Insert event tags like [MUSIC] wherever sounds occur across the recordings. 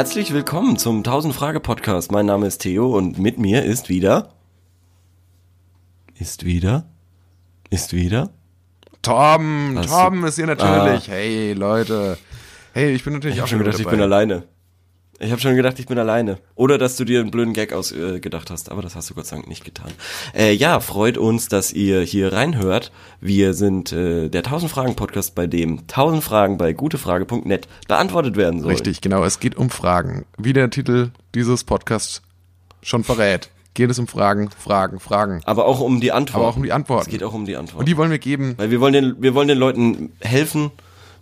Herzlich willkommen zum 1000 Frage Podcast. Mein Name ist Theo und mit mir ist wieder ist wieder ist wieder Torben, Hast Torben ist hier natürlich. Hey Leute. Hey, ich bin natürlich Ich auch schon wieder gedacht, ich dabei. bin alleine. Ich habe schon gedacht, ich bin alleine. Oder dass du dir einen blöden Gag ausgedacht äh, hast, aber das hast du Gott sei Dank nicht getan. Äh, ja, freut uns, dass ihr hier reinhört. Wir sind äh, der 1000 Fragen Podcast, bei dem 1000 Fragen bei gutefrage.net beantwortet werden sollen. Richtig, genau. Es geht um Fragen. Wie der Titel dieses Podcasts schon verrät. Geht es um Fragen, Fragen, Fragen. Aber auch um die Antworten. Aber auch um die Antworten. Es geht auch um die Antworten. Und die wollen wir geben. Weil wir wollen den, wir wollen den Leuten helfen.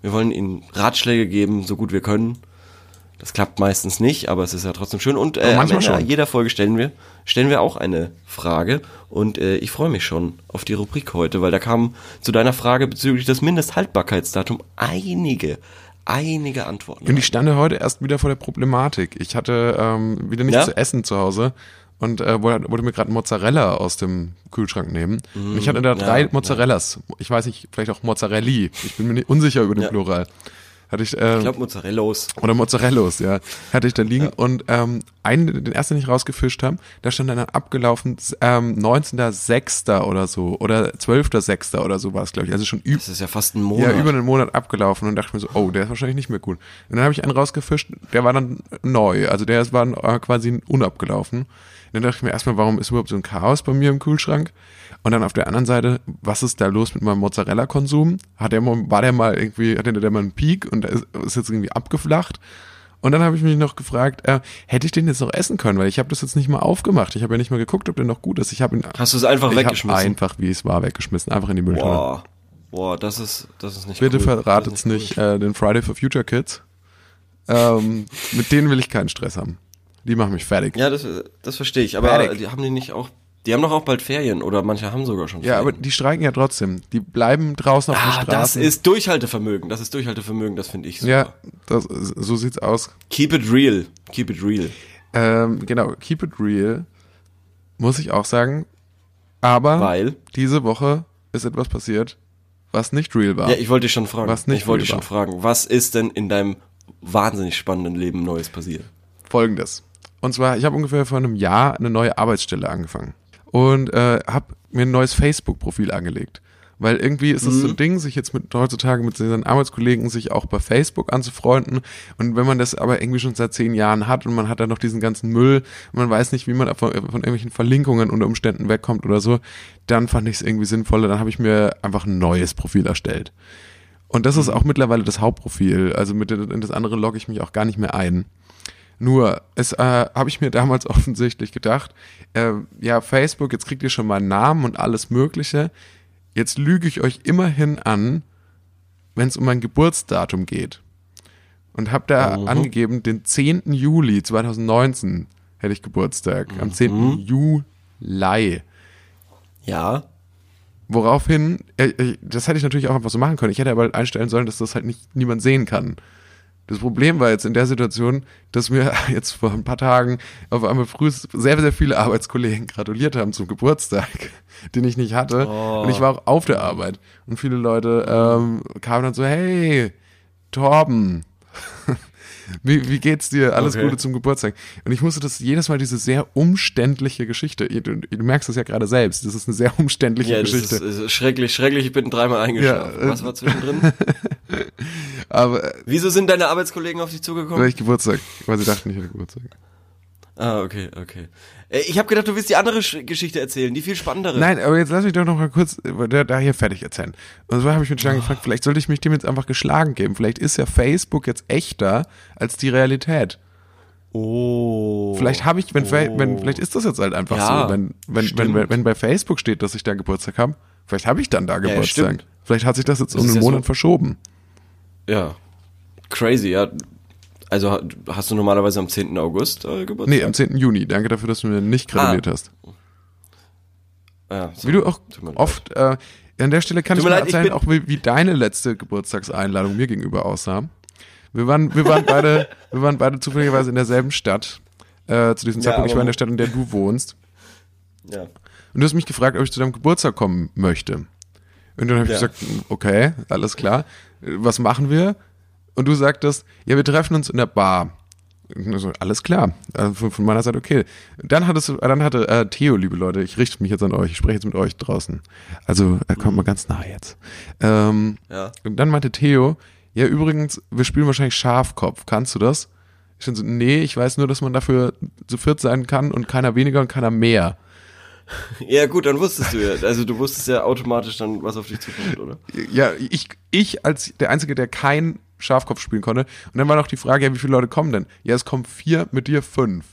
Wir wollen ihnen Ratschläge geben, so gut wir können. Das klappt meistens nicht, aber es ist ja trotzdem schön. Und äh, manchmal schon. jeder Folge stellen wir, stellen wir auch eine Frage. Und äh, ich freue mich schon auf die Rubrik heute, weil da kamen zu deiner Frage bezüglich des Mindesthaltbarkeitsdatum einige, einige Antworten. Und ich stande heute erst wieder vor der Problematik. Ich hatte ähm, wieder nichts Ja? zu essen zu Hause und äh, wollte, mir gerade Mozzarella aus dem Kühlschrank nehmen. und ich hatte da Mm, ja, drei ja. Mozzarellas. Ich weiß nicht, vielleicht auch Mozzarelli. Ich bin mir nicht unsicher über den Ja. Plural. Hatte ich, äh, ich glaube Mozzarellos. oder Mozzarellos, ja, hatte ich da liegen und ähm, einen, den ersten, den ich rausgefischt habe, da stand dann abgelaufen ähm, 19.06. oder so oder 12.06. oder so war es, glaube ich. Also schon üb Das ist ja fast ein Monat. ja, über einen Monat abgelaufen und dachte mir so, oh, der ist wahrscheinlich nicht mehr gut. Und dann habe ich einen rausgefischt, der war dann neu, also der ist- war äh, quasi unabgelaufen. Und dann dachte ich mir erstmal, warum ist überhaupt so ein Chaos bei mir im Kühlschrank? Und dann auf der anderen Seite, was ist da los mit meinem Mozzarella-Konsum? Hat der mal, war der mal irgendwie, hatte der mal einen Peak und ist, ist jetzt irgendwie abgeflacht? Und dann habe ich mich noch gefragt, äh, hätte ich den jetzt noch essen können? Weil ich habe das jetzt nicht mal aufgemacht. Ich habe ja nicht mal geguckt, ob der noch gut ist. Ich habe ihn Hast du es einfach weggeschmissen? Einfach, wie es war, weggeschmissen. Einfach in die Mülltonne. Boah. Boah, das ist, das ist nicht Bitte cool. ist nicht cool. äh, den Friday for Future Kids. Ähm, mit denen will ich keinen Stress haben. Die machen mich fertig. Ja, Ja, das, das verstehe ich. Aber Fertig. die haben die nicht auch, die haben doch auch bald Ferien oder manche haben sogar schon Ferien. aber die streiken ja trotzdem. Die bleiben draußen auf Ah, den das Straßen. ist Durchhaltevermögen. Das ist Durchhaltevermögen, das finde ich super. ja, das, so sieht's aus. Keep it real. Keep it real. Ähm, genau, keep it real, muss ich auch sagen. Aber Weil? diese Woche ist etwas passiert, was nicht real war. Ja, ich wollte dich schon fragen. Was nicht ich wollte dich schon war. fragen. Was ist denn in deinem wahnsinnig spannenden Leben Neues passiert? Folgendes. Und zwar, ich habe ungefähr vor einem Jahr eine neue Arbeitsstelle angefangen und äh, habe mir ein neues Facebook-Profil angelegt. Weil irgendwie ist es Mhm. so ein Ding, sich jetzt mit heutzutage mit seinen Arbeitskollegen sich auch bei Facebook anzufreunden. Und wenn man das aber irgendwie schon seit zehn Jahren hat und man hat dann noch diesen ganzen Müll und man weiß nicht, wie man von, von irgendwelchen Verlinkungen unter Umständen wegkommt oder so, dann fand ich es irgendwie sinnvoller. Dann habe ich mir einfach ein neues Profil erstellt. Und das ist auch mittlerweile das Hauptprofil. Also mit in das andere logge ich mich auch gar nicht mehr ein. Nur, es äh, habe ich mir damals [LAUGHS] offensichtlich gedacht, äh, ja, Facebook, jetzt kriegt ihr schon mal einen Namen und alles Mögliche. Jetzt lüge ich euch immerhin an, wenn es um mein Geburtsdatum geht. Und habe da Mhm. angegeben, den 10. Juli 2019 hätte ich Geburtstag. Am 10. Juli. Ja. Woraufhin, äh, äh, das hätte ich natürlich auch einfach so machen können. Ich hätte aber halt einstellen sollen, dass das halt nicht niemand sehen kann. Das Problem war jetzt in der Situation, dass mir [LAUGHS] jetzt vor ein paar Tagen auf einmal früh sehr, sehr viele Arbeitskollegen gratuliert haben zum Geburtstag, [LAUGHS] den ich nicht hatte. Oh. Und ich war auch auf der Arbeit. Und viele Leute ähm, kamen dann so, hey, Torben, [LAUGHS] wie, wie geht's dir? Alles Okay. Gute zum Geburtstag. Und ich musste das jedes Mal diese sehr umständliche Geschichte, du, du merkst das ja gerade selbst, das ist eine sehr umständliche Ja, das Geschichte. ist, ist schrecklich, schrecklich. Ich bin dreimal eingeschlafen. Ja, äh, Was war zwischendrin? [LAUGHS] Aber äh, Wieso sind deine Arbeitskollegen auf dich zugekommen? weil ich Geburtstag, weil sie dachten, ich hätte Geburtstag. Ah, okay, okay. Äh, Ich habe gedacht, du willst die andere Sch Geschichte erzählen, die viel spannendere. Nein, aber jetzt lass mich doch noch mal kurz äh, da, da hier fertig erzählen. Und so habe ich mich dann gefragt, vielleicht sollte ich mich dem jetzt einfach geschlagen geben. Vielleicht ist ja Facebook jetzt echter als die Realität. Oh. Vielleicht habe ich, wenn, Oh. wenn, vielleicht ist das jetzt halt einfach Ja, so, wenn, wenn, wenn, wenn, wenn bei Facebook steht, dass ich da Geburtstag habe, vielleicht habe ich dann da ja, Geburtstag. stimmt. vielleicht hat sich das jetzt Das um einen ja Monat so- verschoben. Ja. Crazy, ja. Also ha- hast du normalerweise am 10. August äh, Geburtstag? Nee, am 10. Juni. Danke dafür, dass du mir nicht gratuliert Ah. hast. Ja, so. Wie du auch oft, äh, an der Stelle kann Tut ich mir mal leid, erzählen, auch wie, wie deine letzte Geburtstagseinladung mir gegenüber aussah. Wir waren, wir waren beide, [LAUGHS] wir waren beide zufälligerweise in derselben Stadt. Äh, zu diesem Ja, Zeitpunkt, ich war in der Stadt, in der du wohnst. Ja. Und du hast mich gefragt, ob ich zu deinem Geburtstag kommen möchte. Und dann habe ich Ja. gesagt, okay, alles klar. Äh, Was machen wir? Und du sagtest, ja, wir treffen uns in der Bar. Also, alles klar. Also von, meiner Seite okay. Dann hattest du, dann hatte äh, Theo, liebe Leute, ich richte mich jetzt an euch, ich spreche jetzt mit euch draußen. Also er kommt mal ganz nah jetzt. Ähm, Ja. und dann meinte Theo, ja übrigens, wir spielen wahrscheinlich Schafkopf. Kannst du das? Ich so, nee, ich weiß nur, dass man dafür zu viert sein kann und keiner weniger und keiner mehr. [LAUGHS] Ja, gut, dann wusstest du ja. Also du wusstest ja automatisch dann, was auf dich zukommt, oder? Ja, ich, ich als der Einzige, der kein Schafkopf spielen konnte. Und dann war noch die Frage, ja, wie viele Leute kommen denn? Ja, es kommen vier, mit dir fünf.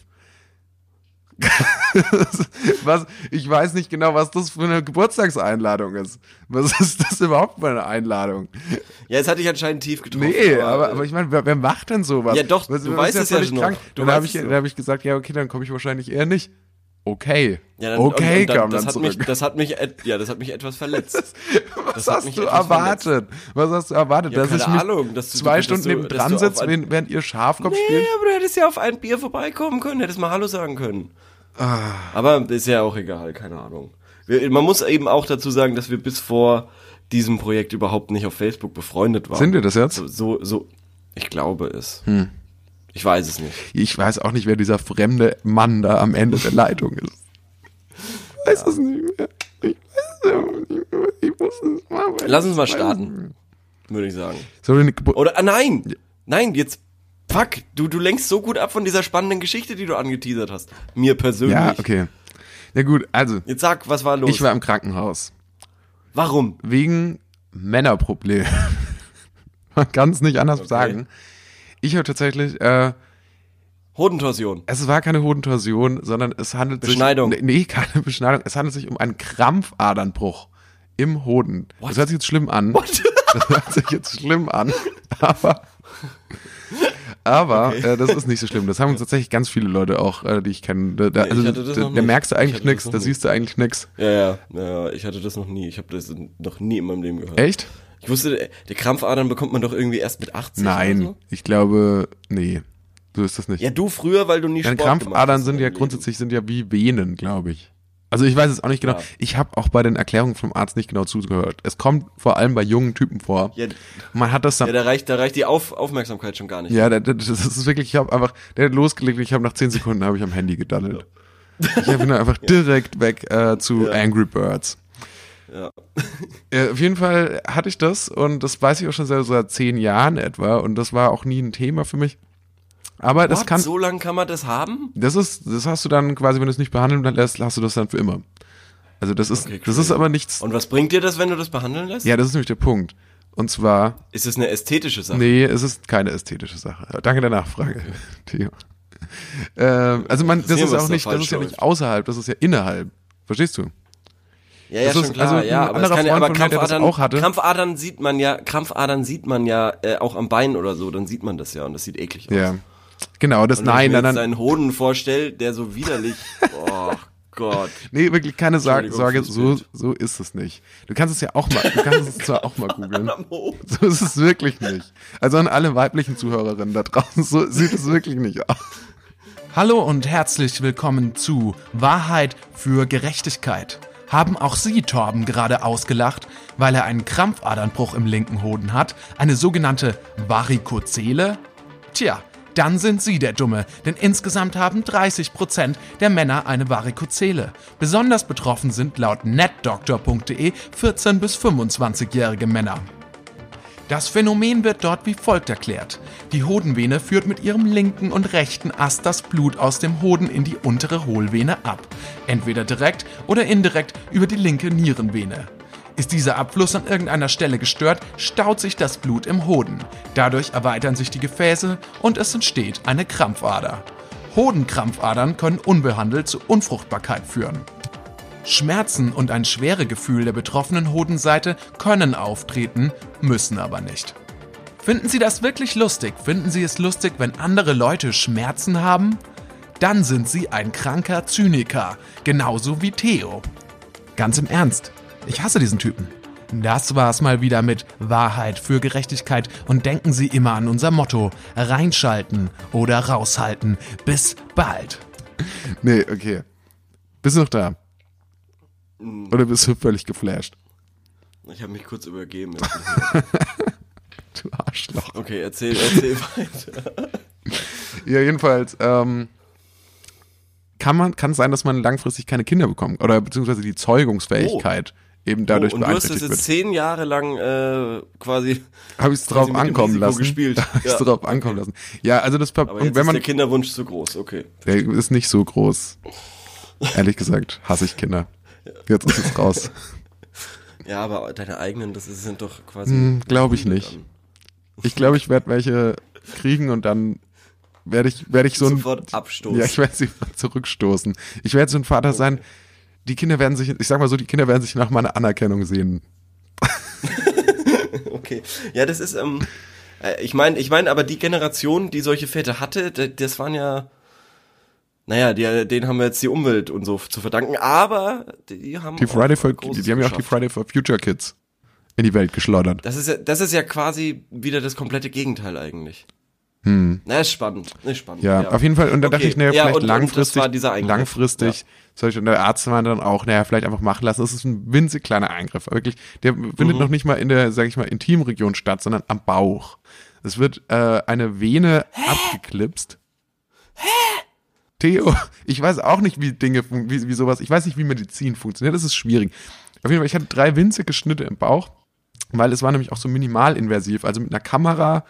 [LAUGHS] was, ich weiß nicht genau, was das für eine Geburtstagseinladung ist. Was ist das überhaupt für eine Einladung? Ja, es hat dich anscheinend tief getroffen. Nee, aber, äh, aber ich meine, wer, wer macht denn sowas? Ja, doch, Was- du weißt es ja schon krank? Du Dann habe ich, noch. hab ich gesagt, ja, okay, dann komme ich wahrscheinlich eher nicht. Okay. ja, dann, okay, und, und dann, kam das dann hat zurück. mich, das hat mich, ja, das hat mich etwas verletzt. [LAUGHS] Was hast du erwartet? Was hast du erwartet? Ja, dass keine ich mich Ahnung, dass du- zwei dass Stunden neben dran sitze, während, während ihr Schafkopf Nee, spielt? aber du hättest ja auf ein Bier vorbeikommen können, hättest mal Hallo sagen können. Ah. Aber ist ja auch egal, keine Ahnung. Wir, man muss eben auch dazu sagen, dass wir bis vor diesem Projekt überhaupt nicht auf Facebook befreundet waren. Sind wir das jetzt? So, so, so ich glaube es. Hm. Ich weiß es nicht. Ich weiß auch nicht, wer dieser fremde Mann da am Ende der Leitung ist. Ich weiß es nicht mehr. Ich weiß es nicht mehr. Ich muss es mal. Lass uns mal starten, würde ich sagen. Oder, ah, nein! Nein, jetzt, fuck, du, du lenkst so gut ab von dieser spannenden Geschichte, die du angeteasert hast. Mir persönlich. ja, okay. Na gut, also, Jetzt sag, was war los? ich war im Krankenhaus. Warum? Wegen Männerproblem. [LAUGHS] Man kann es nicht anders sagen. Ich habe tatsächlich, äh, Hodentorsion. es war keine Hodentorsion, sondern es handelt Beschneidung. sich. Nee, keine Beschneidung. Es handelt sich um einen Krampfadernbruch im Hoden. Das hört sich jetzt schlimm an. [LAUGHS] Das hört sich jetzt schlimm an. Aber. Aber äh, das ist nicht so schlimm. Das haben uns tatsächlich ganz viele Leute auch, äh, die ich kenne. Da, da, also, da, da merkst du Ich eigentlich nichts, da siehst du eigentlich nichts. Ja, ja, ja, ich hatte das noch nie. Ich habe das noch nie in meinem Leben gehört. Echt? Ich wusste, der Krampfadern bekommt man doch irgendwie erst mit 80 oder Nein, so. ich glaube, nee. So ist das nicht. Ja, du früher, weil du nie Deine Sport Krampfadern hast sind in ja grundsätzlich sind ja wie Venen, glaube ich. Also ich weiß es auch nicht genau. Ja. Ich habe auch bei den Erklärungen vom Arzt nicht genau zugehört. Es kommt vor allem bei jungen Typen vor. Ja, Man hat das dann. ja da reicht, da reicht die Auf Aufmerksamkeit schon gar nicht. Ja, das, das ist wirklich, ich habe einfach, der hat losgelegt ich habe nach 10 Sekunden habe ich am Handy gedaddelt. Ich bin einfach [LAUGHS] direkt weg äh, zu Ja. Angry Birds. Ja. Äh, auf jeden Fall hatte ich das und das weiß ich auch schon seit, seit zehn Jahren etwa und das war auch nie ein Thema für mich. Aber das What? kann, so lange kann man das haben? das ist, das hast du dann quasi, wenn du es nicht behandeln lässt, hast du das dann für immer. Also das ist, Okay, das ist aber nichts. Und was bringt dir das, wenn du das behandeln lässt? Ja, das ist nämlich der Punkt. Und zwar, Ist es eine ästhetische Sache? nee, es ist keine ästhetische Sache. Danke der Nachfrage, [LAUGHS] Theo. Ähm, also man, das ist auch nicht, das ist ja nicht außerhalb, das ist ja innerhalb. Verstehst du? Ja, ja, Das schon ist- klar, also ein ja, aber, es kann, ja- aber von mir, Krampfadern, auch hatte- Krampfadern sieht man ja, Krampfadern sieht man ja äh, auch am Bein oder so, dann sieht man das ja und das sieht eklig aus. Ja. Genau, das, Und wenn nein, ich mir nein. seinen Hoden vorstelle, der so widerlich, [LAUGHS] oh Gott. Nee, wirklich keine Sorge, Sorge so, so ist es nicht. Du kannst es ja auch mal, du kannst es zwar auch mal [LAUGHS] googeln. So ist es wirklich nicht. Also an alle weiblichen Zuhörerinnen da draußen, so sieht es wirklich nicht aus. Hallo und herzlich willkommen zu Wahrheit für Gerechtigkeit. Haben auch Sie Torben gerade ausgelacht, weil er einen Krampfadernbruch im linken Hoden hat, eine sogenannte Varikozele? Tja, dann sind Sie der Dumme, denn insgesamt haben 30% der Männer eine Varikozele. Besonders betroffen sind laut netdoctor.de 14 bis 25-jährige Männer. Das Phänomen wird dort wie folgt erklärt. Die Hodenvene führt mit ihrem linken und rechten Ast das Blut aus dem Hoden in die untere Hohlvene ab. Entweder direkt oder indirekt über die linke Nierenvene. Ist dieser Abfluss an irgendeiner Stelle gestört, staut sich das Blut im Hoden. Dadurch erweitern sich die Gefäße und es entsteht eine Krampfader. Hodenkrampfadern können unbehandelt zu Unfruchtbarkeit führen. Schmerzen und ein Schweregefühl der betroffenen Hodenseite können auftreten, müssen aber nicht. Finden Sie das wirklich lustig? Finden Sie es lustig, wenn andere Leute Schmerzen haben? Dann sind Sie ein kranker Zyniker, genauso wie Theo. Ganz im Ernst, ich hasse diesen Typen. Das war's mal wieder mit Wahrheit für Gerechtigkeit und denken Sie immer an unser Motto: reinschalten oder raushalten. Bis bald. Nee, okay. Bist du noch da? Oder bist du völlig geflasht? Ich habe mich kurz übergeben. [LAUGHS] Du Arschloch. Okay, erzähl, erzähl [LAUGHS] weiter. Ja, jedenfalls, ähm, kann man, kann es sein, dass man langfristig keine Kinder bekommt oder beziehungsweise die Zeugungsfähigkeit eben dadurch oh, und du hast das beeinträchtigt jetzt wird. zehn Jahre lang äh, quasi. Habe ich es drauf ankommen lassen. gespielt. [LAUGHS] Habe ich es Ja. drauf ankommen lassen. Ja, also das Aber jetzt wenn ist man der Kinderwunsch zu groß. Okay. der ist nicht so groß. Ehrlich gesagt, hasse ich Kinder. Jetzt ist es raus. [LAUGHS] Ja, aber deine eigenen, das sind doch quasi. Hm, Glaube ich nicht. Ich glaube, ich werde welche kriegen und dann werde ich, werde ich so ein, Sofort abstoßen. ja, ich werde sie zurückstoßen. Ich werde so ein Vater sein. Die Kinder werden sich, ich sag mal so, die Kinder werden sich nach meiner Anerkennung sehen. [LAUGHS] Okay. Ja, das ist, ähm, äh, ich meine, ich meine, aber die Generation, die solche Väter hatte, das waren ja, naja, die, denen haben wir jetzt die Umwelt und so zu verdanken, aber die haben Die auch Friday for, Großes die haben ja auch die. Friday for Future Kids in die Welt geschleudert. Das ist ja, das ist ja quasi wieder das komplette Gegenteil eigentlich. Hm. Na, ist spannend, ist spannend. Ja, auf jeden Fall. Und da dachte Okay. ich, naja, Ja, vielleicht und- und langfristig, war Eingriff. langfristig, solche, und der Arzt meinte dann auch, naja, vielleicht einfach machen lassen. Das ist ein winzig kleiner Eingriff. Wirklich, der Mhm. findet noch nicht mal in der, sag ich mal, Intimregion statt, sondern am Bauch. Es wird äh, eine Vene abgeklipst. Theo, [LAUGHS] ich weiß auch nicht, wie Dinge, wie, wie sowas, ich weiß nicht, wie Medizin funktioniert, das ist schwierig. Auf jeden Fall, ich hatte drei winzige Schnitte im Bauch, weil es war nämlich auch so minimalinversiv, also mit einer Kamera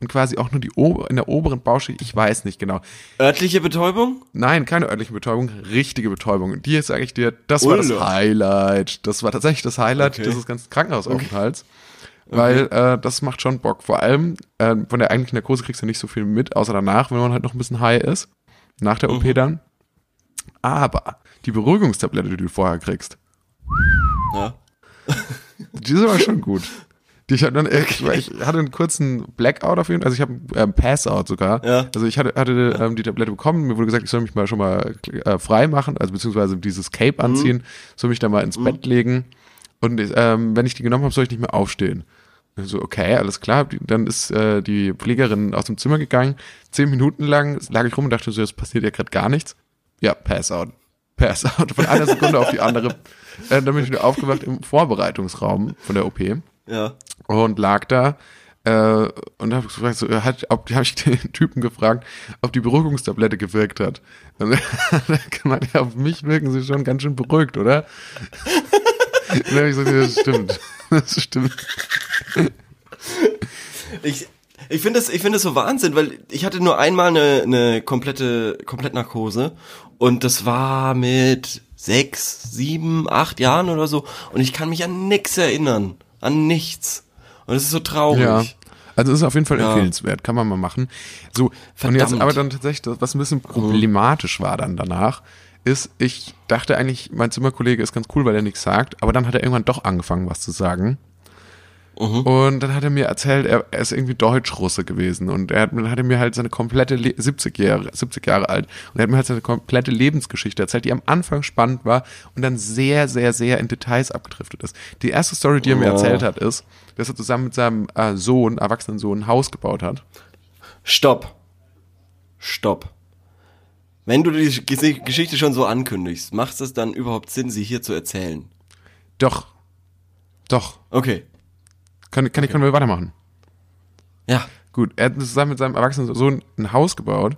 und quasi auch nur die in der oberen Bauchschicht, ich weiß nicht genau. Örtliche Betäubung? Nein, keine örtliche Betäubung, richtige Betäubung. Die sage ich dir, das war das Ulle. Highlight. Das war tatsächlich das Highlight Okay. dieses ganzen Krankenhausaufenthalts. Weil äh, das macht schon Bock. Vor allem äh, von der eigentlichen Narkose kriegst du nicht so viel mit, außer danach, wenn man halt noch ein bisschen high ist. Nach der Mhm. OP dann. Aber die Beruhigungstablette, die du vorher kriegst, Ja. [LAUGHS] die ist aber schon gut. Die ich, hatte dann, ich, ich hatte einen kurzen Blackout auf jeden Fall, also ich habe ähm, Passout sogar. Ja. Also ich hatte, hatte ähm, die Tablette bekommen, mir wurde gesagt, ich soll mich mal schon mal äh, frei machen, also beziehungsweise dieses Cape anziehen, soll mich da mal ins Bett legen und ähm, wenn ich die genommen habe, soll ich nicht mehr aufstehen. So, okay, alles klar. Dann ist äh, die Pflegerin aus dem Zimmer gegangen. Zehn Minuten lang lag ich rum und dachte so, es passiert ja gerade gar nichts. Ja, Passout. Passout. Von einer Sekunde auf die andere. Äh, dann bin ich wieder aufgewacht im Vorbereitungsraum von der OP Ja. und lag da äh, und habe gefragt, so, hat, ob, habe ich den Typen gefragt, ob die Beruhigungstablette gewirkt hat. Und [LAUGHS] er hat gemeint, ja, auf mich wirken sie schon ganz schön beruhigt, oder? Und dann habe ich gesagt, das stimmt. Das stimmt. Ich, ich finde das, ich finde das so Wahnsinn, weil ich hatte nur einmal eine, eine komplette, Komplettnarkose und das war mit sechs, sieben, acht Jahren oder so und ich kann mich an nichts erinnern, an nichts und es ist so traurig. Ja. Also es ist auf jeden Fall Ja. empfehlenswert, kann man mal machen. So, und Verdammt. jetzt aber dann tatsächlich, was ein bisschen problematisch war dann danach, ist, ich dachte eigentlich, mein Zimmerkollege ist ganz cool, weil er nichts sagt, aber dann hat er irgendwann doch angefangen, was zu sagen. Und dann hat er mir erzählt, er, er ist irgendwie Deutsch-Russe gewesen und er hat, dann hat er mir halt seine komplette Le 70 Jahre, 70 Jahre alt und er hat mir halt seine komplette Lebensgeschichte erzählt, die am Anfang spannend war und dann sehr, sehr, sehr in Details abgedriftet ist. Die erste Story, die er mir Oh. erzählt hat, ist, dass er zusammen mit seinem äh, Sohn, erwachsenen Sohn, ein Haus gebaut hat. Stopp. Stopp. Wenn du die Ges- Geschichte schon so ankündigst, macht es dann überhaupt Sinn, sie hier zu erzählen? Doch. Doch. Okay. Kann, kann ich, können wir weitermachen? Ja. Gut, er hat zusammen mit seinem erwachsenen Sohn ein Haus gebaut,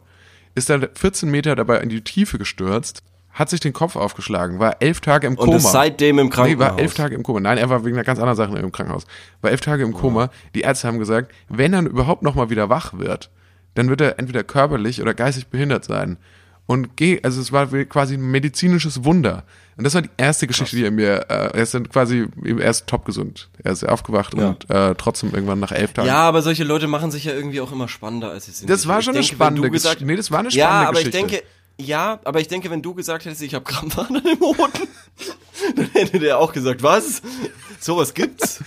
ist dann 14 Meter dabei in die Tiefe gestürzt, hat sich den Kopf aufgeschlagen, war elf Tage im Und Koma. ist seitdem im Nee, Krankenhaus. war elf Tage im Koma. Nein, er war wegen einer ganz anderen Sache im Krankenhaus. War elf Tage im Koma. Die Ärzte haben gesagt, wenn er überhaupt noch mal wieder wach wird, dann wird er entweder körperlich oder geistig behindert sein. Und geh, also es war quasi ein medizinisches Wunder. Und das war die erste Geschichte, die er mir, äh, er ist dann quasi, er ist top gesund. Er ist aufgewacht Ja. und äh, trotzdem irgendwann nach elf Tagen. Ja, aber solche Leute machen sich ja irgendwie auch immer spannender, als sie sind. Das war Ich schon eine denke, spannende Geschichte. Nee, das war eine Ja, spannende aber ich Geschichte. denke, ja, aber ich denke, wenn du gesagt hättest, ich habe Krampfadern [LAUGHS] im Hoden, dann hätte der auch gesagt, was? Sowas gibt's?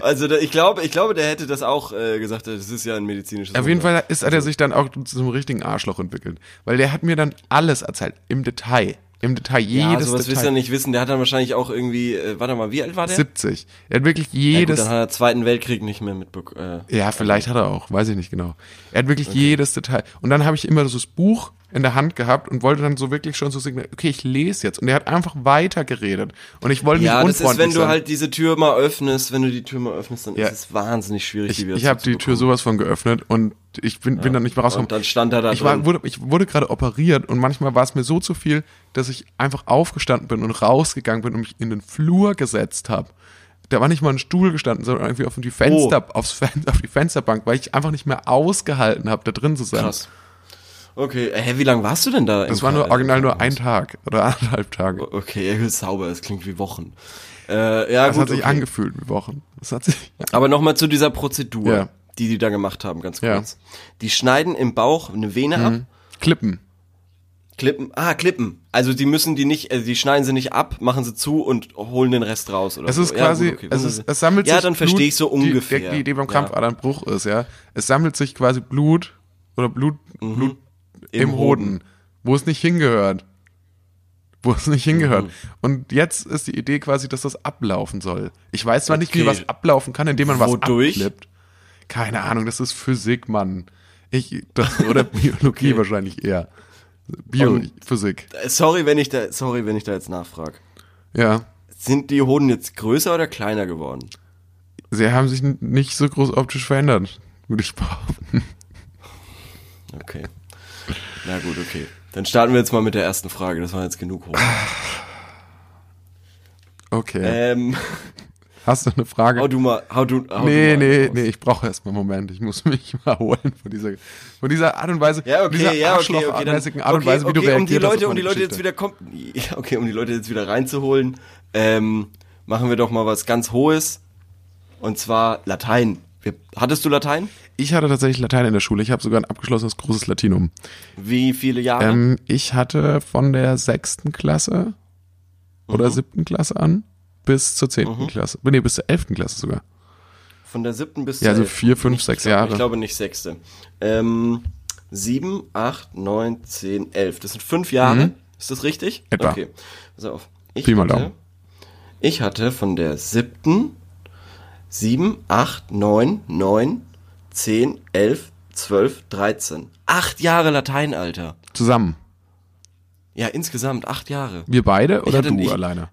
Also da, ich glaube, ich glaube, der hätte das auch äh, gesagt, das ist ja ein medizinisches Auf jeden Wunder. Fall ist, hat er sich dann auch zu einem richtigen Arschloch entwickelt. Weil der hat mir dann alles erzählt. Im Detail. Im Detail. Ja, Jedes sowas willst du ja Detail. nicht wissen. Der hat dann wahrscheinlich auch irgendwie, äh, warte mal, wie alt war der? 70. Er hat wirklich Ja, gut, jedes. dann hat er Zweiten Weltkrieg nicht mehr mitbekommen. Äh, Ja, vielleicht hat er auch, weiß ich nicht genau. Er hat wirklich jedes Detail. Und dann habe ich immer so das Buch in der Hand gehabt und wollte dann so wirklich schon so signalisieren, okay, ich lese jetzt. Und er hat einfach weiter geredet. Und ich wollte nicht Ja, das ist, unfreundlich wenn du sein. halt diese Tür mal öffnest, wenn du die Tür mal öffnest, dann Ja. ist es wahnsinnig schwierig, ich die wieder ich habe die Tür sowas von geöffnet und ich bin, bin dann nicht mehr rausgekommen. Und dann stand er da ich, war, wurde, ich wurde gerade operiert und manchmal war es mir so zu viel, dass ich einfach aufgestanden bin und rausgegangen bin und mich in den Flur gesetzt habe. Da war nicht mal ein Stuhl gestanden, sondern irgendwie auf die Fenster, Oh. aufs Fen auf die Fensterbank, weil ich einfach nicht mehr ausgehalten habe, da drin zu sein. Krass. Okay, äh, hä, wie lange warst du denn da? Das war nur original nur ein? Tag oder [LAUGHS] anderthalb Tage. Okay, ja, sauber, das klingt wie Wochen. Äh, ja, Das gut, hat sich okay. angefühlt wie Wochen. Das hat sich, [LAUGHS] Aber nochmal zu dieser Prozedur, Ja. die die da gemacht haben, ganz Ja. Mhm. kurz. Die schneiden im Bauch eine Vene ab, Klippen. klippen, ah, klippen. Also die müssen die nicht, also die schneiden sie nicht ab, machen sie zu und holen den Rest raus oder Es so. ist Ja, quasi, gut, okay. es, ist, es sammelt ja, sich dann verstehe ich so ungefähr. Die, die Idee beim Ja. Krampfadernbruch ist, ja, es sammelt sich quasi Blut oder Blut, Blut im. Im Hoden, wo es nicht hingehört. Wo es nicht hingehört. Mhm. Und jetzt ist die Idee quasi, dass das ablaufen soll. Ich weiß zwar nicht, wie Okay. was ablaufen kann, indem man was Wodurch? abklippt. Keine Ahnung, das ist Physik, Mann. Ich, das, oder [LAUGHS] Biologie wahrscheinlich eher. Bio, Und- Physik. Äh, Sorry, wenn ich da, sorry, wenn ich da jetzt nachfrage. Ja. Sind die Hoden jetzt größer oder kleiner geworden? Sie haben sich nicht so groß optisch verändert, würde ich behaupten. Okay. Na gut, okay. Dann starten wir jetzt mal mit der ersten Frage. Das war jetzt genug Hoden. Okay. Ähm, Hast du eine Frage? hau du mal, hau du, hau nee, du nee, raus. nee, ich brauche erstmal einen Moment. Ich muss [LAUGHS] mich mal holen von dieser, von dieser Art und Weise, Ja, okay, dieser ja, okay, okay. Dann, Art und okay, Weise, wie okay, du reagiert um die Leute, um die Leute jetzt wieder kommt, ja, [LAUGHS] okay, um die Leute jetzt wieder reinzuholen, ähm, machen wir doch mal was ganz Hohes. Und zwar Latein. Wir, hattest du Latein? Ich hatte tatsächlich Latein in der Schule. Ich habe sogar ein abgeschlossenes großes Latinum. Wie viele Jahre? Ähm, ich hatte von der sechsten Klasse Mhm. oder siebten Klasse an bis zur zehnten Klasse. Nee, bis zur elften Klasse sogar. Von der siebten bis Ja, zur also elften. vier, fünf, Nicht- sechs Jahre. Ich glaube nicht sechste. Ähm, sieben, acht, neun, zehn, elf. Das sind fünf Jahre. Ist das richtig? Mhm. Etwa. Okay. Pass auf. Ich Pi mal hatte, ich hatte von der siebten, sieben, acht, neun, neun, zehn, elf, zwölf, dreizehn. Acht Jahre Latein, Alter. Zusammen. Ja, insgesamt acht Jahre. Wir beide oder hatte du nicht- alleine?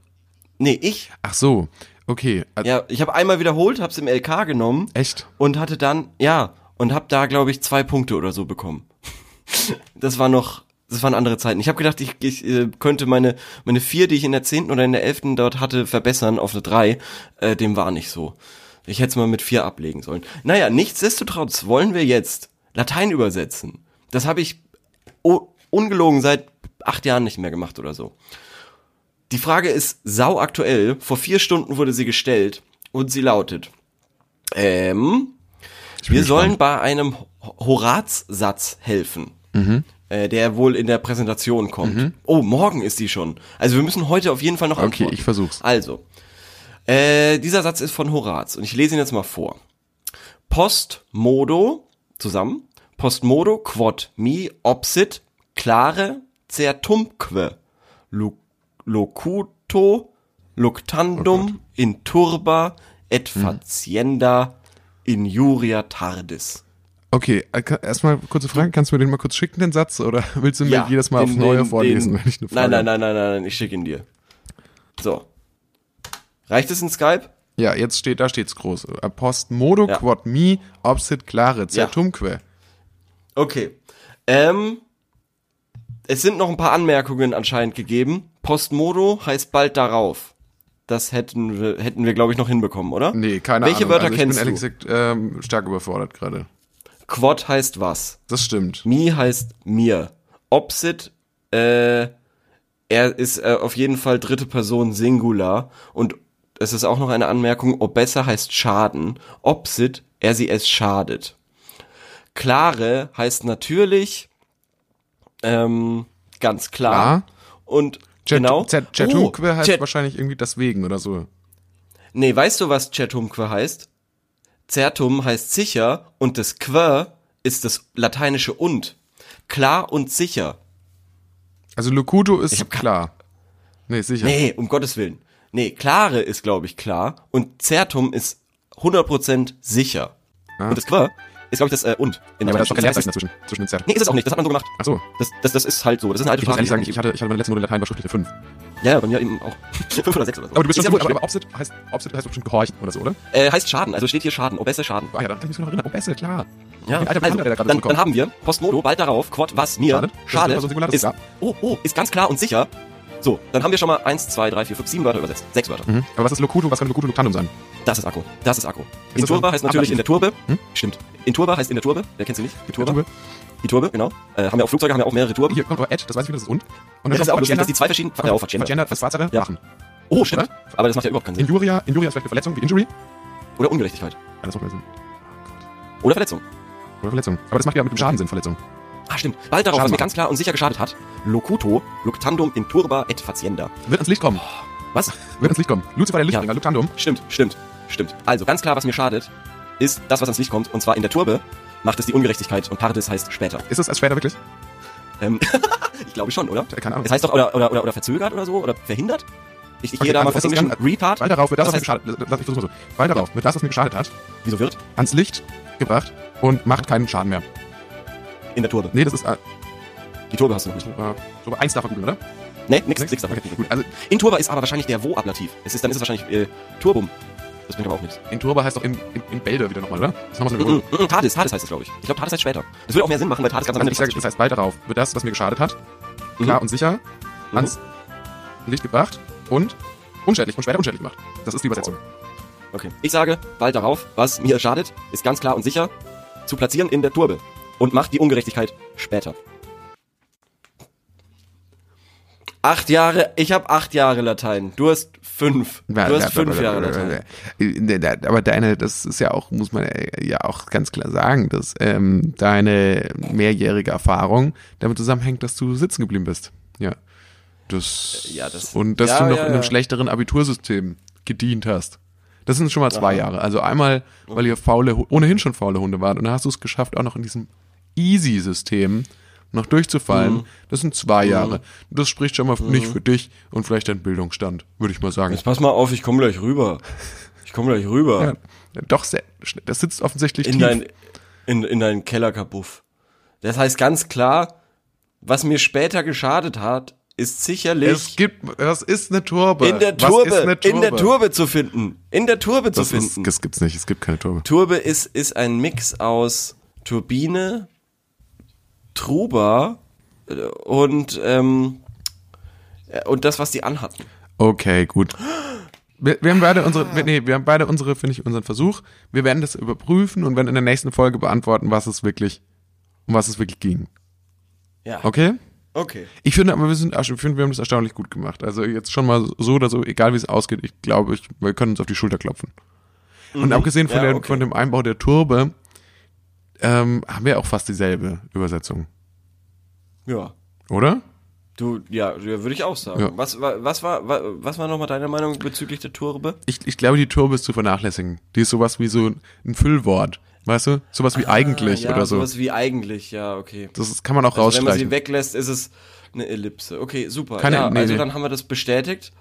Nee, ich. Ach so, okay. Also, Ja, ich habe einmal wiederholt, hab's im LK genommen. Echt? und hatte dann, ja, und hab da, glaube ich, zwei Punkte oder so bekommen. [LAUGHS] Das war noch, das waren andere Zeiten. Ich habe gedacht, ich, ich äh, könnte meine, meine vier, die ich in der zehnten oder in der elften dort hatte, verbessern auf eine drei. Äh, dem war nicht so. Ich hätte es mal mit vier ablegen sollen. Naja, nichtsdestotrotz wollen wir jetzt Latein übersetzen. Das habe ich ungelogen seit acht Jahren nicht mehr gemacht oder so. Die Frage ist sau aktuell. Vor vier Stunden wurde sie gestellt und sie lautet, ähm, wir sollen bei einem Horaz-Satz helfen, äh, der wohl in der Präsentation kommt. Oh, morgen ist die schon. Also wir müssen heute auf jeden Fall noch Okay, antworten. ich versuch's. Also, äh, dieser Satz ist von Horaz und ich lese ihn jetzt mal vor. Post modo, zusammen, post modo quod mi obsit clare certumque locuto luctandum in turba et facienda injuria tardis. Okay, äh, erstmal kurze Frage. Kannst du mir den mal kurz schicken, den Satz? Oder willst du mir jedes Mal aufs den- Neue den- vorlesen, den- wenn ich eine Frage Nein, nein, nein, nein, nein, ich schicke ihn dir. So. Reicht es in Skype? Ja, jetzt steht, da steht's groß. Äh, Post modo Ja. quod mi obsit clare certumque. Okay. Ähm, es sind noch ein paar Anmerkungen anscheinend gegeben. Postmodo heißt bald darauf. Das hätten wir, hätten wir glaube ich, noch hinbekommen, oder? Nee, keine Welche Ahnung. Wörter also ich kennst bin ehrlich du? gesagt ähm, stark überfordert gerade. Quod heißt was? Das stimmt. Mi heißt mir. Opsit, äh, er ist äh, auf jeden Fall dritte Person Singular. Und es ist auch noch eine Anmerkung, Obessa heißt Schaden. Opsit, er sie es schadet. Klare heißt natürlich, ähm, ganz klar. Klar. Und Cert genau. Certumque Oh, heißt Cer- wahrscheinlich irgendwie deswegen oder so. Nee, weißt du, was Certumque heißt? Certum heißt sicher und das que ist das lateinische und. Klar und sicher. Also Locuto ist klar. Nee, sicher. Nee, um Gottes Willen. Nee, klare ist, glaube ich, klar. Und Certum ist 100% sicher. Und das que ist glaube ich das äh, und. In Ja, aber da ist doch kein. Leerzeichen dazwischen, zwischen den Z. Nee, ist es auch nicht. Das hat man so gemacht. Ach so. Das, das, das ist halt so. Das ist eine alte Ich muss Sprache. ehrlich sagen, ich, ich hatte, ich hatte meine letzte Note Latein war schriftliche 5. ja, ja, bei mir eben auch. [LAUGHS] Fünf oder sechs oder so. Aber du bist ist schon ja gut, aber, aber Opsit heißt, Opsit heißt bestimmt gehorchen oder so, oder? Äh, heißt Schaden. Also steht hier Schaden. Obesse Schaden. Ah ja, dann kann ich mich noch erinnern. Besser, klar. Ja, Wie alter Bekannter, der da dann, dann haben wir Postmodo bald darauf, Quad, was mir Schadet? schadet, Das ist klar. oh, oh, ist ganz klar und sicher. So, dann haben wir schon mal eins, zwei, drei, vier, fünf, sieben Wörter übersetzt. Sechs Wörter. Mhm. Aber was ist Locuto? Was kann Locuto Loctandum sein? Das ist Akku. Das ist Akku. das In Turba heißt natürlich in der Turbe. Hm? Stimmt. In Turba heißt in der Turbe. Wer kennt sie nicht? Die Turbe. Turbe. Die Turbe, genau. Äh, haben wir auch Flugzeuge, haben wir auch mehrere Turben. Hier kommt aber Ed, das weiß ich wieder, das ist und. Und Ja, das ist auch bestimmt, dass die zwei verschiedenen, ja, auch Fagenda. Agenda, das Schwarzere, Ja. machen. Oh, stimmt. Aber das macht ja überhaupt keinen Sinn. Injuria, Injuria ist vielleicht eine Verletzung, wie Injury. Oder Ungerechtigkeit. Ja, das macht mehr Sinn. Oder Verletzung. Oder Verletzung. Aber das macht ja mit dem Schaden Sinn, Verletzung. Ah, stimmt. Bald darauf, Schaden was mir machen. ganz klar und sicher geschadet hat. Locuto, luctandum in turba et facienda. Wird ans Licht kommen. Was? Wird ans Licht kommen. Lucifer, der Lichtbringer, Luctandum. Stimmt, stimmt, stimmt. Also, ganz klar, was mir schadet, ist das, was ans Licht kommt. Und zwar in der Turbe macht es die Ungerechtigkeit und Tardis heißt später. Ist es als später wirklich? Ähm, [LAUGHS] ich glaube schon, oder? Keine Ahnung. Es heißt doch, oder, oder, oder, oder verzögert oder so, oder verhindert? Ich, ich Okay, gehe da mal also ist englischen ganz- Retard. Bald darauf wird das, Was was mir geschadet ich versuch's mal so. Bald darauf wird das, was mir geschadet hat, Wieso wird? ans Licht gebracht und macht keinen Schaden mehr. In der Turbe. Nee, das ist äh, Die Turbe hast du noch nicht. äh, so bei eins davon googeln, oder? Nee, nix, nix davon. Okay, gut. Also In Turba ist aber wahrscheinlich der Wo-Ablativ. Es ist, dann ist es wahrscheinlich äh, Turbum. Das bringt aber auch nichts. in Turba heißt doch in, in, in Bälde wieder nochmal, oder? Das ist nochmal so Mm, eine mm, mm, Tardis, Tardis heißt es, glaube ich. Ich glaube, Tardis heißt später. Das würde auch mehr Sinn machen, weil Tardis ganz am Ende Ich sage, das heißt bald darauf wird das, was mir geschadet hat, klar und sicher Mhm. ans Licht gebracht und unschädlich und später unschädlich gemacht. Das ist die Übersetzung. Okay. Ich sage, bald darauf, was mir schadet, ist ganz klar und sicher zu platzieren in der Turbe und macht die Ungerechtigkeit später. Acht Jahre, ich habe acht Jahre Latein. Du hast fünf. Du hast fünf Jahre Latein. Aber deine, das ist ja auch, muss man ja auch ganz klar sagen, dass ähm, deine mehrjährige Erfahrung damit zusammenhängt, dass du sitzen geblieben bist. Ja. Das, Ja, das- und dass du noch in einem schlechteren Abitursystem gedient hast. Das sind schon mal zwei Aha. Jahre. Also einmal, weil ihr faule, ohnehin schon faule Hunde wart und dann hast du es geschafft, auch noch in diesem Easy-System noch durchzufallen. Mhm. Das sind zwei Jahre. Das spricht schon mal nicht für dich und vielleicht dein Bildungsstand, würde ich mal sagen. Jetzt pass mal auf, ich komme gleich rüber. Ich komme gleich rüber. Ja, doch, sehr, das sitzt offensichtlich in tief. dein, in, in deinen Kellerkabuff. Das heißt ganz klar, was mir später geschadet hat, ist sicherlich es gibt, was ist eine Turbe? in der Was Turbe, ist eine in der Turbe zu finden. In der Turbe zu Das, ist, finden. das gibt's nicht, es gibt keine Turbe. Turbe ist, ist ein Mix aus Turbine, Truba äh, und, ähm, äh, und das, was die anhatten. Okay, gut. Wir, wir haben beide unsere, wir, nee, wir haben beide unsere, finde ich, unseren Versuch. Wir werden das überprüfen und werden in der nächsten Folge beantworten, was es wirklich, um was es wirklich ging. Ja. Okay? Okay. Ich finde aber, wir sind, ich finde, wir haben das erstaunlich gut gemacht. Also jetzt schon mal so oder so, egal wie es ausgeht, ich glaube, ich, wir können uns auf die Schulter klopfen. Und abgesehen von, Mhm. Ja, der, okay. von dem Einbau der Turbe, ähm, haben wir auch fast dieselbe Übersetzung, Ja. oder? Du, ja, würde ich auch sagen. Ja. Was, war, was war, wa- was war nochmal deine Meinung bezüglich der Turbe? Ich, ich glaube, die Turbe ist zu vernachlässigen. Die ist sowas wie so ein Füllwort. Weißt du? Sowas wie eigentlich Ah, ja, oder so. Sowas wie eigentlich, ja, okay. Das ist, kann man auch Also wenn man sie rausstreichen. weglässt, ist es eine Ellipse. Okay, super. Keine- ja, nee, also nee. dann haben wir das bestätigt.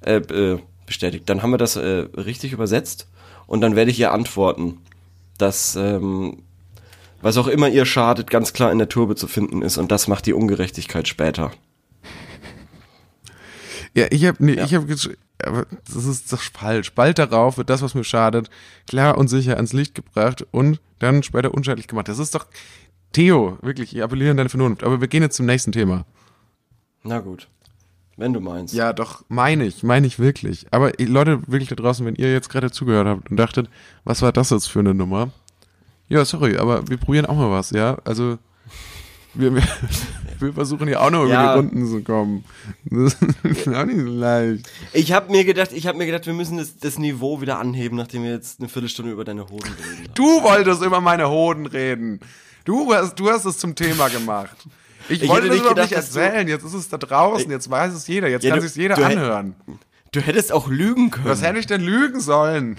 Äh, äh, bestätigt. Dann haben wir das äh, richtig übersetzt. Und dann werde ich ihr antworten, dass ähm, was auch immer ihr schadet, ganz klar in der Turbe zu finden ist. Und das macht die Ungerechtigkeit später. Ja, ich habe, nee, ich habe, aber das ist doch falsch. Bald darauf wird das, was mir schadet, klar und sicher ans Licht gebracht und dann später unschädlich gemacht. Das ist doch, Theo, wirklich, ich appelliere an deine Vernunft. Aber wir gehen jetzt zum nächsten Thema. Na gut. Wenn du meinst. Ja, doch, meine ich, meine ich wirklich. Aber Leute, wirklich da draußen, wenn ihr jetzt gerade zugehört habt und dachtet, was war das jetzt für eine Nummer? Ja, sorry, aber wir probieren auch mal was, ja? Also, wir, wir, [LAUGHS] wir versuchen ja auch noch über Ja. die Runden zu kommen. Das ist auch nicht so leicht. Ich habe mir gedacht, ich habe mir gedacht, wir müssen das, das Niveau wieder anheben, nachdem wir jetzt eine Viertelstunde über deine Hoden reden. Du wolltest über meine Hoden reden. Du hast, du hast es zum Thema gemacht. Ich, Ich wollte das nicht überhaupt nicht erzählen. Jetzt ist es da draußen. Jetzt weiß es jeder. Jetzt Ja, kann sich jeder du anhören. Du hättest auch lügen können. Was hätte ich denn lügen sollen?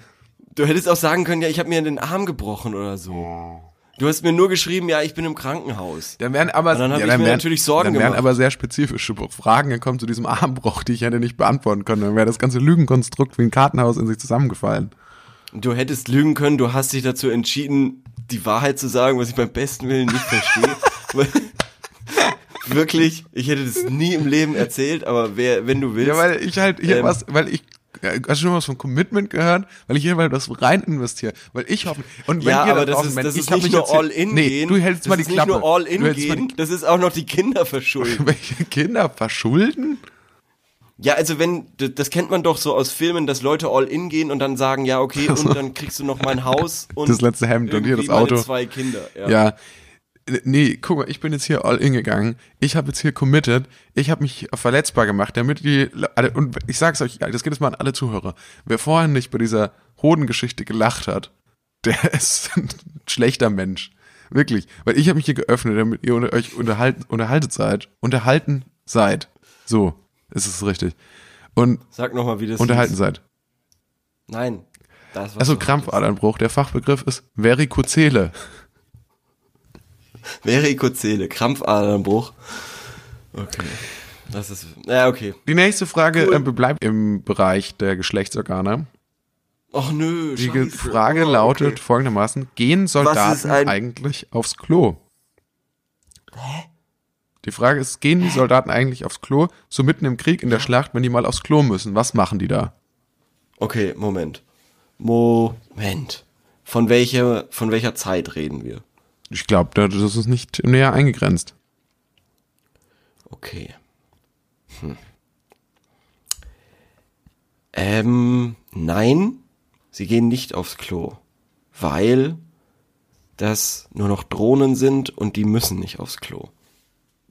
Du hättest auch sagen können, ja, ich habe mir den Arm gebrochen oder so. Du hast mir nur geschrieben, ja, ich bin im Krankenhaus. Dann wären aber, Und dann hab ja, ich dann mir wären, natürlich Sorgen dann wären gemacht. aber sehr spezifische Fragen gekommen zu diesem [LAUGHS] Armbruch, die ich hätte nicht beantworten können. Dann wäre das ganze Lügenkonstrukt wie ein Kartenhaus in sich zusammengefallen. Du hättest lügen können, du hast dich dazu entschieden, die Wahrheit zu sagen, was ich beim besten Willen nicht verstehe. [LAUGHS] Wirklich, ich hätte das nie im Leben erzählt, aber wer, wenn du willst. Ja, weil ich halt hier Ähm. was, weil ich äh, hast du schon mal was von Commitment gehört? Weil ich hier mal das rein investiere. Weil ich hoffe, und wenn ja, ihr aber da das draußen, ist, das ist nicht nur All-In nee, gehen. du hältst das mal die ist Klappe. nicht nur All-In gehen, das ist auch noch die Kinder verschulden. [LAUGHS] Welche Kinder verschulden? Ja, also wenn, das kennt man doch so aus Filmen, dass Leute All-In gehen und dann sagen, ja, okay, [LAUGHS] und dann kriegst du noch mein Haus [LAUGHS] und Das letzte Hemd und hier das Auto. Zwei Kinder. Ja. Ja. Nee, guck mal, ich bin jetzt hier all in gegangen. Ich habe jetzt hier committed. Ich habe mich verletzbar gemacht, damit die alle, und ich sag's euch, das geht jetzt mal an alle Zuhörer. Wer vorher nicht bei dieser Hodengeschichte gelacht hat, [LAUGHS] der ist ein schlechter Mensch. Wirklich, weil ich habe mich hier geöffnet, damit ihr euch unterhalten, unterhaltet seid, unterhalten seid. So, ist es richtig. Und Sag nochmal, wie das unterhalten hieß. seid. Nein. Das Also Krampfadernbruch, der Fachbegriff ist Verikozele. Varikozele, Krampfadernbruch. Okay. Das ist, ja, okay. Die nächste Frage Cool. äh, bleibt im Bereich der Geschlechtsorgane. Och nö, Die scheiße. Frage Oh, lautet okay. folgendermaßen, gehen Soldaten eigentlich aufs Klo? Die Frage ist, gehen die Soldaten eigentlich aufs Klo? So mitten im Krieg, in der Schlacht, wenn die mal aufs Klo müssen, was machen die da? Okay, Moment. Moment. Von welcher, von welcher Zeit reden wir? Ich glaube, das ist nicht näher eingegrenzt. Okay. Hm. Ähm, nein, sie gehen nicht aufs Klo, weil das nur noch Drohnen sind und die müssen nicht aufs Klo.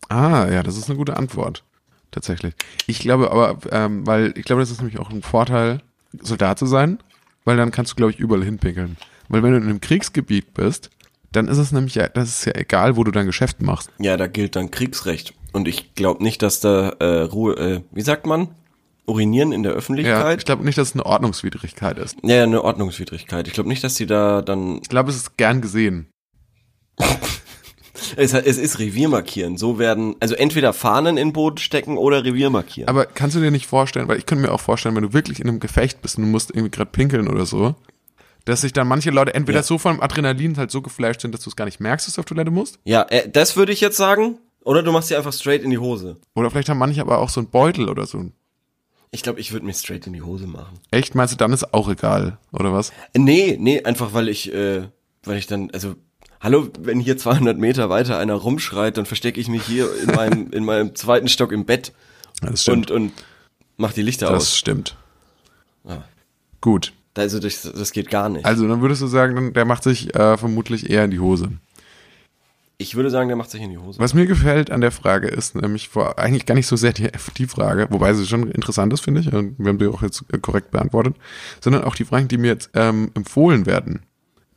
Ah, ja, das ist eine gute Antwort. Tatsächlich. Ich glaube aber, ähm, weil ich glaube, das ist nämlich auch ein Vorteil, Soldat zu sein, weil dann kannst du, glaube ich, überall hinpinkeln. Weil wenn du in einem Kriegsgebiet bist, dann ist es nämlich ja, das ist ja egal, wo du dein Geschäft machst. Ja, da gilt dann Kriegsrecht. Und ich glaube nicht, dass da äh, Ruhe, äh, wie sagt man? Urinieren in der Ja, Öffentlichkeit? ich glaube nicht, dass es eine Ordnungswidrigkeit ist. Ja, eine Ordnungswidrigkeit. Ich glaube nicht, dass die da dann. Ich glaube, es ist gern gesehen. [LAUGHS] Es, es ist Revier markieren. So werden, also entweder Fahnen in den Boden stecken oder Revier markieren. Aber kannst du dir nicht vorstellen, weil ich könnte mir auch vorstellen, wenn du wirklich in einem Gefecht bist und du musst irgendwie gerade pinkeln oder so, dass sich dann manche Leute entweder Ja. so vom Adrenalin halt so geflasht sind, dass du es gar nicht merkst, dass du auf Toilette musst. Ja, äh, das würde ich jetzt sagen. Oder du machst dir einfach straight in die Hose. Oder vielleicht haben manche aber auch so einen Beutel oder so. Ich glaube, ich würde mir straight in die Hose machen. Echt, meinst du, dann ist auch egal, oder was? Äh, Nee, nee, einfach weil ich, äh, weil ich dann, also, hallo, wenn hier 200 Meter weiter einer rumschreit, dann verstecke ich mich hier in meinem, in meinem zweiten Stock im Bett Das und, und mach die Lichter das aus. stimmt. Ja. Gut. Also das, das geht gar nicht. Also dann würdest du sagen, der macht sich äh, vermutlich eher in die Hose. ich würde sagen, der macht sich in die Hose. Was mir gefällt an der Frage ist nämlich vor eigentlich gar nicht so sehr die, die Frage, wobei sie schon interessant ist, finde ich, und wir haben sie auch jetzt äh, korrekt beantwortet, sondern auch die Fragen, die mir jetzt ähm, empfohlen werden,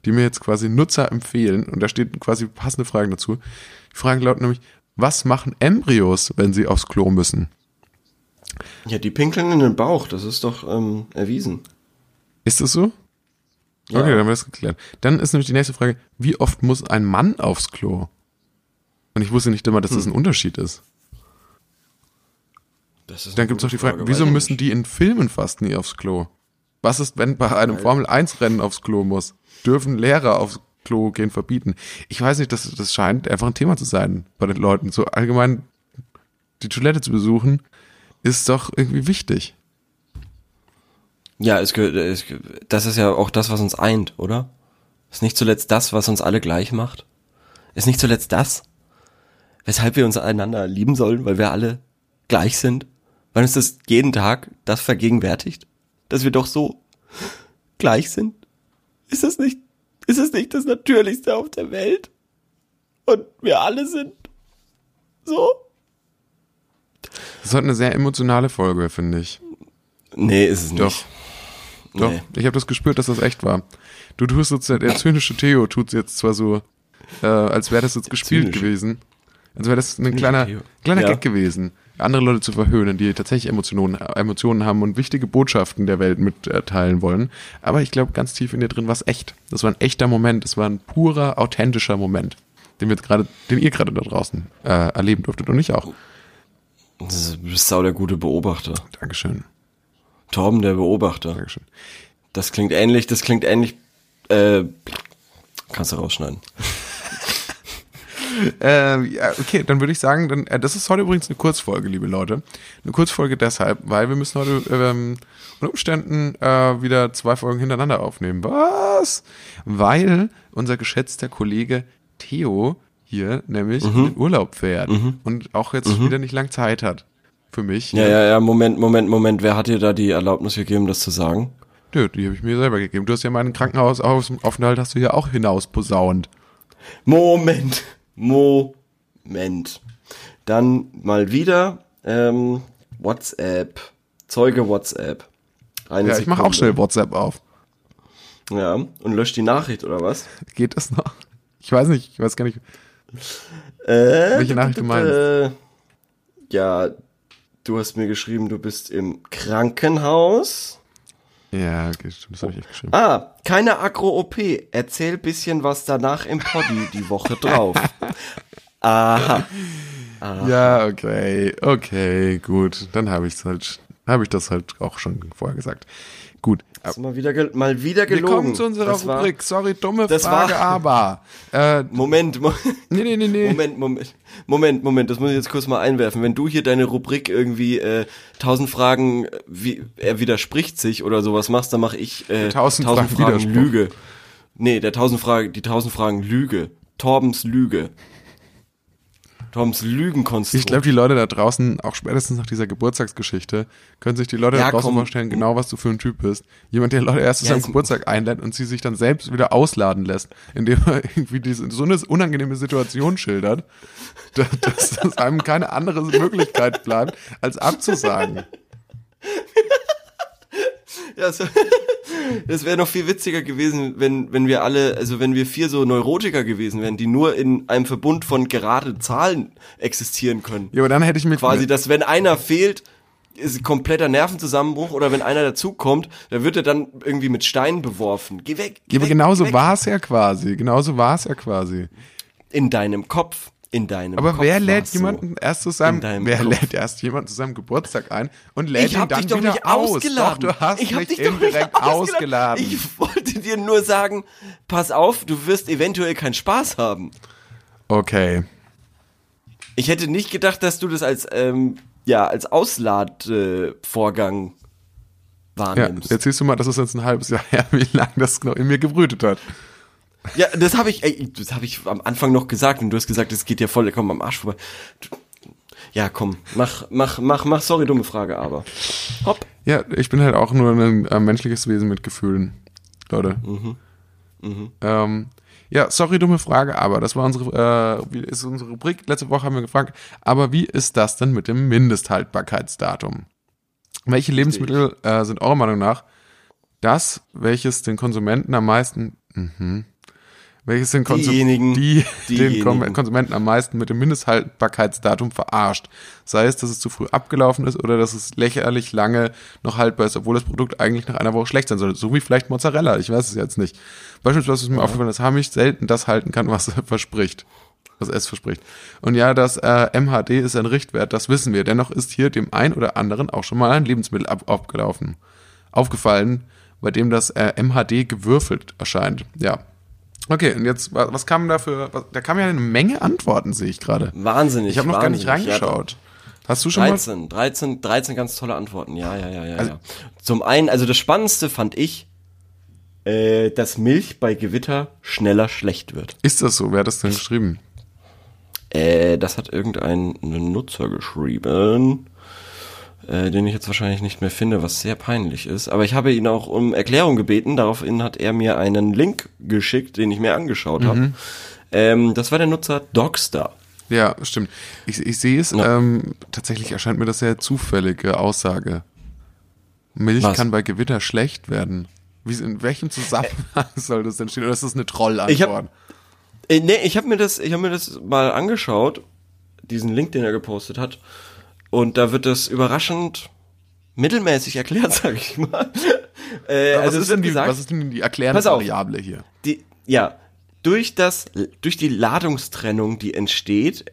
die mir jetzt quasi Nutzer empfehlen, und da steht quasi passende Fragen dazu. Die Fragen lauten nämlich, was machen Embryos, wenn sie aufs Klo müssen? Ja, die pinkeln in den Bauch, das ist doch ähm, erwiesen. Ist das so? Ja. Okay, dann haben wir das geklärt. Dann ist nämlich die nächste Frage, wie oft muss ein Mann aufs Klo? Und ich wusste nicht immer, dass das Hm. ein Unterschied ist. Das ist Dann gibt es gute die Frage, Frage, wieso müssen die in Filmen fast nie aufs Klo? Was ist, wenn bei einem Formel-1-Rennen aufs Klo muss? Dürfen Lehrer aufs Klo gehen verbieten? Ich weiß nicht, das, das scheint einfach ein Thema zu sein bei den Leuten. So allgemein die Toilette zu besuchen, ist doch irgendwie wichtig. Ja, es, es, das ist ja auch das, was uns eint, oder? Ist nicht zuletzt das, was uns alle gleich macht? Ist nicht zuletzt das, weshalb wir uns einander lieben sollen, weil wir alle gleich sind? Weil uns das jeden Tag das vergegenwärtigt, dass wir doch so gleich sind? Ist das nicht, ist das nicht das Natürlichste auf der Welt? Und wir alle sind so? Das ist heute eine sehr emotionale Folge, finde ich. Nee, ist es nicht. Doch. Doch, Nee. ich habe das gespürt, dass das echt war. Du tust jetzt, der zynische Theo tut jetzt zwar so, äh, als wäre das jetzt gespielt Zynische. gewesen. Als wäre das ein kleiner, kleiner Ja. Gag gewesen, andere Leute zu verhöhnen, die tatsächlich Emotionen, Emotionen haben und wichtige Botschaften der Welt mitteilen wollen. Aber ich glaube, ganz tief in dir drin war es echt. Das war ein echter Moment. Das war ein purer, authentischer Moment, den wir jetzt gerade, den ihr gerade da draußen äh, erleben durftet und ich auch. Das ist- Du bist sau der gute Beobachter. Dankeschön, Torben, der Beobachter. Dankeschön. Das klingt ähnlich, das klingt ähnlich, äh, Kannst du rausschneiden. [LAUGHS] Äh, ja, okay, dann würde ich sagen, dann, äh, das ist heute übrigens eine Kurzfolge, liebe Leute. Eine Kurzfolge deshalb, weil wir müssen heute ähm, unter Umständen äh, wieder zwei Folgen hintereinander aufnehmen. Was? Weil unser geschätzter Kollege Theo hier nämlich Mhm. in Urlaub fährt und auch jetzt wieder nicht lang Zeit hat. Für mich. Ja, ja, ja, Moment, Moment, Moment. Wer hat dir da die Erlaubnis gegeben, das zu sagen? Nö, die habe ich mir selber gegeben. Du hast ja meinen Krankenhausaufenthalt hast du ja auch hinaus posaunt. Moment, Moment. Dann mal wieder ähm, WhatsApp, Zeuge WhatsApp. Eine Ja, ich mache auch schnell WhatsApp auf. Ja, und löscht die Nachricht oder was? Geht das noch? Ich weiß nicht, ich weiß gar nicht. Äh, Welche Nachricht du meinst? Ja, du hast mir geschrieben, du bist im Krankenhaus. Ja, okay, stimmt, das habe ich echt geschrieben. Ah, keine Agro-OP. Erzähl bisschen was danach im Poddy die Woche drauf. [LAUGHS] Aha. Ja, okay, okay, gut. Dann habe ich halt, habe ich das halt auch schon vorher gesagt. Gut. Mal wieder, mal wieder Wir gelogen. kommen zu unserer Das war- Rubrik. Sorry, dumme das Frage, war- aber. Äh, Moment, Mo [LAUGHS] nee, nee, nee, nee. Moment, Moment, Moment, Moment, das muss ich jetzt kurz mal einwerfen. Wenn du hier deine Rubrik irgendwie äh, tausend Fragen, wie er widerspricht sich oder sowas machst, dann mache ich äh, Tausend Fragen Widerspruch. Lüge. Nee, der tausend Fragen, die tausend Fragen Lüge. Torbens Lüge. Torbens Lügenkonstrukt. Ich glaube, die Leute da draußen, auch spätestens nach dieser Geburtstagsgeschichte, können sich die Leute Ja, da draußen komm. vorstellen, genau was du für ein Typ bist. Jemand, der Leute erst zu Ja, seinem Geburtstag einlädt und sie sich dann selbst wieder ausladen lässt, indem er irgendwie diese, so eine unangenehme Situation schildert, [LAUGHS] dass, dass, dass einem keine andere Möglichkeit bleibt, als abzusagen. [LAUGHS] Ja, so, [LAUGHS] das wäre noch viel witziger gewesen, wenn, wenn wir alle, also wenn wir vier so Neurotiker gewesen wären, die nur in einem Verbund von gerade Zahlen existieren können. Ja, aber dann hätte ich mit Quasi, dass wenn einer fehlt, ist kompletter Nervenzusammenbruch oder wenn einer dazukommt, da wird er dann irgendwie mit Steinen beworfen. Geh weg. Geh Ja, aber weg, genauso war es ja quasi. Genauso war es ja quasi. In deinem Kopf. In deinem Aber Kopf. wer lädt war's so. jemanden erst zu seinem, In deinem wer Kopf. lädt erst jemanden zu seinem Geburtstag ein und lädt ihn dann dich doch wieder nicht aus? ausgeladen. Doch, du hast ich hab mich dich indirekt ausgeladen. Ich wollte dir nur sagen, pass auf, du wirst eventuell keinen Spaß haben. Okay. Ich hätte nicht gedacht, dass du das als, ähm, ja, als Ausladvorgang äh, Ja, wahrnimmst. jetzt siehst du mal, das ist jetzt ein halbes Jahr her, wie lange das noch in mir gebrütet hat. Ja, das habe ich, ey, das habe ich am Anfang noch gesagt und du hast gesagt, es geht dir vollkommen am Arsch vorbei. Ja, komm, mach, mach, mach, mach, sorry, dumme Frage, aber. Hopp. Ja, ich bin halt auch nur ein äh, menschliches Wesen mit Gefühlen, Leute. Ähm, ja, sorry, dumme Frage, aber das war unsere, äh, wie ist unsere Rubrik. Letzte Woche haben wir gefragt, aber wie ist das denn mit dem Mindesthaltbarkeitsdatum? Welche Lebensmittel äh, sind eurer Meinung nach das, welches den Konsumenten am meisten, mhm, welches den, Konsum Diejenigen, die, [LAUGHS] den Konsumenten am meisten mit dem Mindesthaltbarkeitsdatum verarscht? Sei es, dass es zu früh abgelaufen ist oder dass es lächerlich lange noch haltbar ist, obwohl das Produkt eigentlich nach einer Woche schlecht sein sollte. So wie vielleicht Mozzarella, ich weiß es jetzt nicht. Beispielsweise ist mir aufgefallen, dass Hamish selten das halten kann, was [LAUGHS] er verspricht. Was es verspricht. Und ja, das äh, MHD ist ein Richtwert, das wissen wir. Dennoch ist hier dem ein oder anderen auch schon mal ein Lebensmittel ab abgelaufen. Aufgefallen, bei dem das äh, MHD gewürfelt erscheint. Ja. Okay, und jetzt, wa- was kam da für, was, da kam ja eine Menge Antworten, sehe ich gerade. Wahnsinnig. Ich habe noch gar nicht reingeschaut. Hast du schon mal? 13, 13, 13 ganz tolle Antworten. Ja, ja, ja, ja, Also- ja. Zum einen, also das Spannendste fand ich, äh, dass Milch bei Gewitter schneller schlecht wird. Ist das so? Wer hat das denn geschrieben? Äh, das hat irgendein Nutzer geschrieben, äh, den ich jetzt wahrscheinlich nicht mehr finde, was sehr peinlich ist. Aber ich habe ihn auch um Erklärung gebeten. Daraufhin hat er mir einen Link geschickt, den ich mir angeschaut habe. Ähm, das war der Nutzer Dogster. Ja, stimmt. Ich, ich sehe es, Ja. ähm, tatsächlich erscheint mir das sehr zufällige Aussage. Milch Was? kann bei Gewitter schlecht werden. Wie, in welchem Zusammenhang soll das denn stehen? Oder ist das eine Trollantwort? Ich hab- Äh, nee, ich habe mir das, ich habe mir das mal angeschaut, diesen Link, den er gepostet hat, und da wird das überraschend mittelmäßig erklärt, [LAUGHS] sag ich mal. Äh, was, also ist denn die, gesagt, was ist denn die erklärende. Variable hier? die, ja, durch das, durch die Ladungstrennung, die entsteht,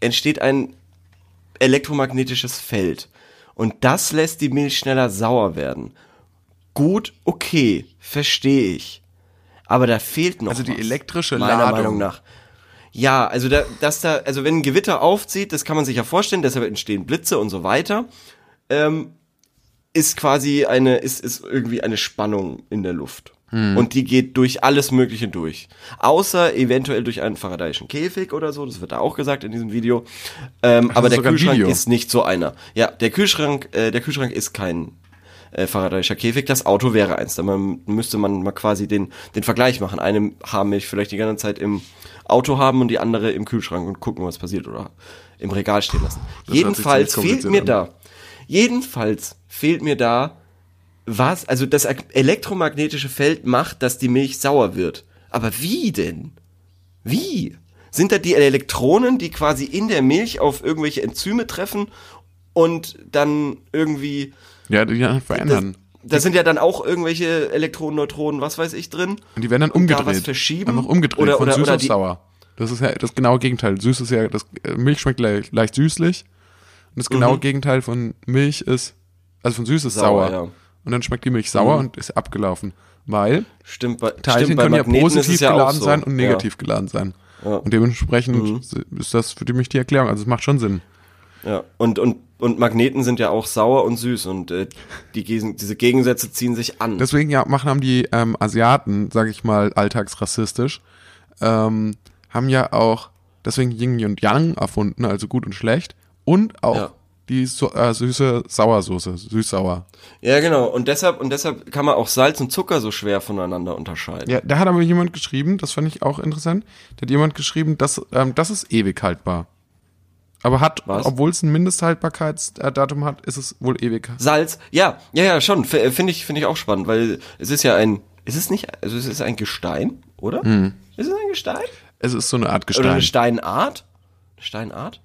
entsteht ein elektromagnetisches Feld. Und das lässt die Milch schneller sauer werden. Gut, okay, verstehe ich. Aber da fehlt noch Also die was, elektrische meiner Ladung. Meinung nach. Ja, also da, dass da, also wenn ein Gewitter aufzieht, das kann man sich ja vorstellen, deshalb entstehen Blitze und so weiter, ähm, ist quasi eine, ist, ist irgendwie eine Spannung in der Luft. Hm. Und die geht durch alles Mögliche durch. Außer eventuell durch einen faradayischen Käfig oder so, das wird da auch gesagt in diesem Video. Ähm, aber der Kühlschrank ist nicht so einer. Ja, der Kühlschrank, äh, der Kühlschrank ist kein äh, faradayischer Käfig, das Auto wäre eins. Da man, müsste man mal quasi den, den Vergleich machen. Eine Haarmilch vielleicht die ganze Zeit im Auto haben und die andere im Kühlschrank und gucken, was passiert oder im Regal stehen lassen. Das Jedenfalls fehlt mir an. da, jedenfalls fehlt mir da, was, also das elektromagnetische Feld macht, dass die Milch sauer wird. Aber wie denn? Wie? Sind da die Elektronen, die quasi in der Milch auf irgendwelche Enzyme treffen und dann irgendwie Ja, die verändern. Da sind ja dann auch irgendwelche Elektronen, Neutronen, was weiß ich drin. Und die werden dann und da umgedreht. was verschieben? Einfach umgedreht Oder- von oder- süß oder auf sauer. Das ist ja das genaue Gegenteil. Süß ist ja, das äh, Milch schmeckt leicht, leicht süßlich. Und das genaue Mhm. Gegenteil von Milch ist, also von süß ist sauer. Sauer, ja. Und dann schmeckt die Milch sauer Mhm. und ist abgelaufen. Weil Stimmt, bei, Teilchen stimmt, können ja positiv ja geladen so. sein und Ja. negativ geladen sein. Ja. Und dementsprechend Mhm. ist das für mich die Erklärung. Also es macht schon Sinn. Ja, und, und, und Magneten sind ja auch sauer und süß und äh, die, diese Gegensätze ziehen sich an. Deswegen ja, machen haben die ähm, Asiaten, sage ich mal, alltagsrassistisch, ähm, haben ja auch deswegen Yin und Yang erfunden, also gut und schlecht, und auch Ja. die so, äh, süße Sauersoße, süß-sauer. ja, genau. Und deshalb, und deshalb kann man auch Salz und Zucker so schwer voneinander unterscheiden. Ja, da hat aber jemand geschrieben, das fand ich auch interessant, da hat jemand geschrieben, dass ähm, das ist ewig haltbar. Aber hat, obwohl es ein Mindesthaltbarkeitsdatum hat, ist es wohl ewig. Salz, ja, ja, ja, schon. Äh, Finde ich, finde ich auch spannend, weil es ist ja ein, ist es nicht, also es ist ein Gestein, oder? Ist es ein Gestein? Es ist so eine Art Oder eine Gestein. Steinart? Eine Steinart?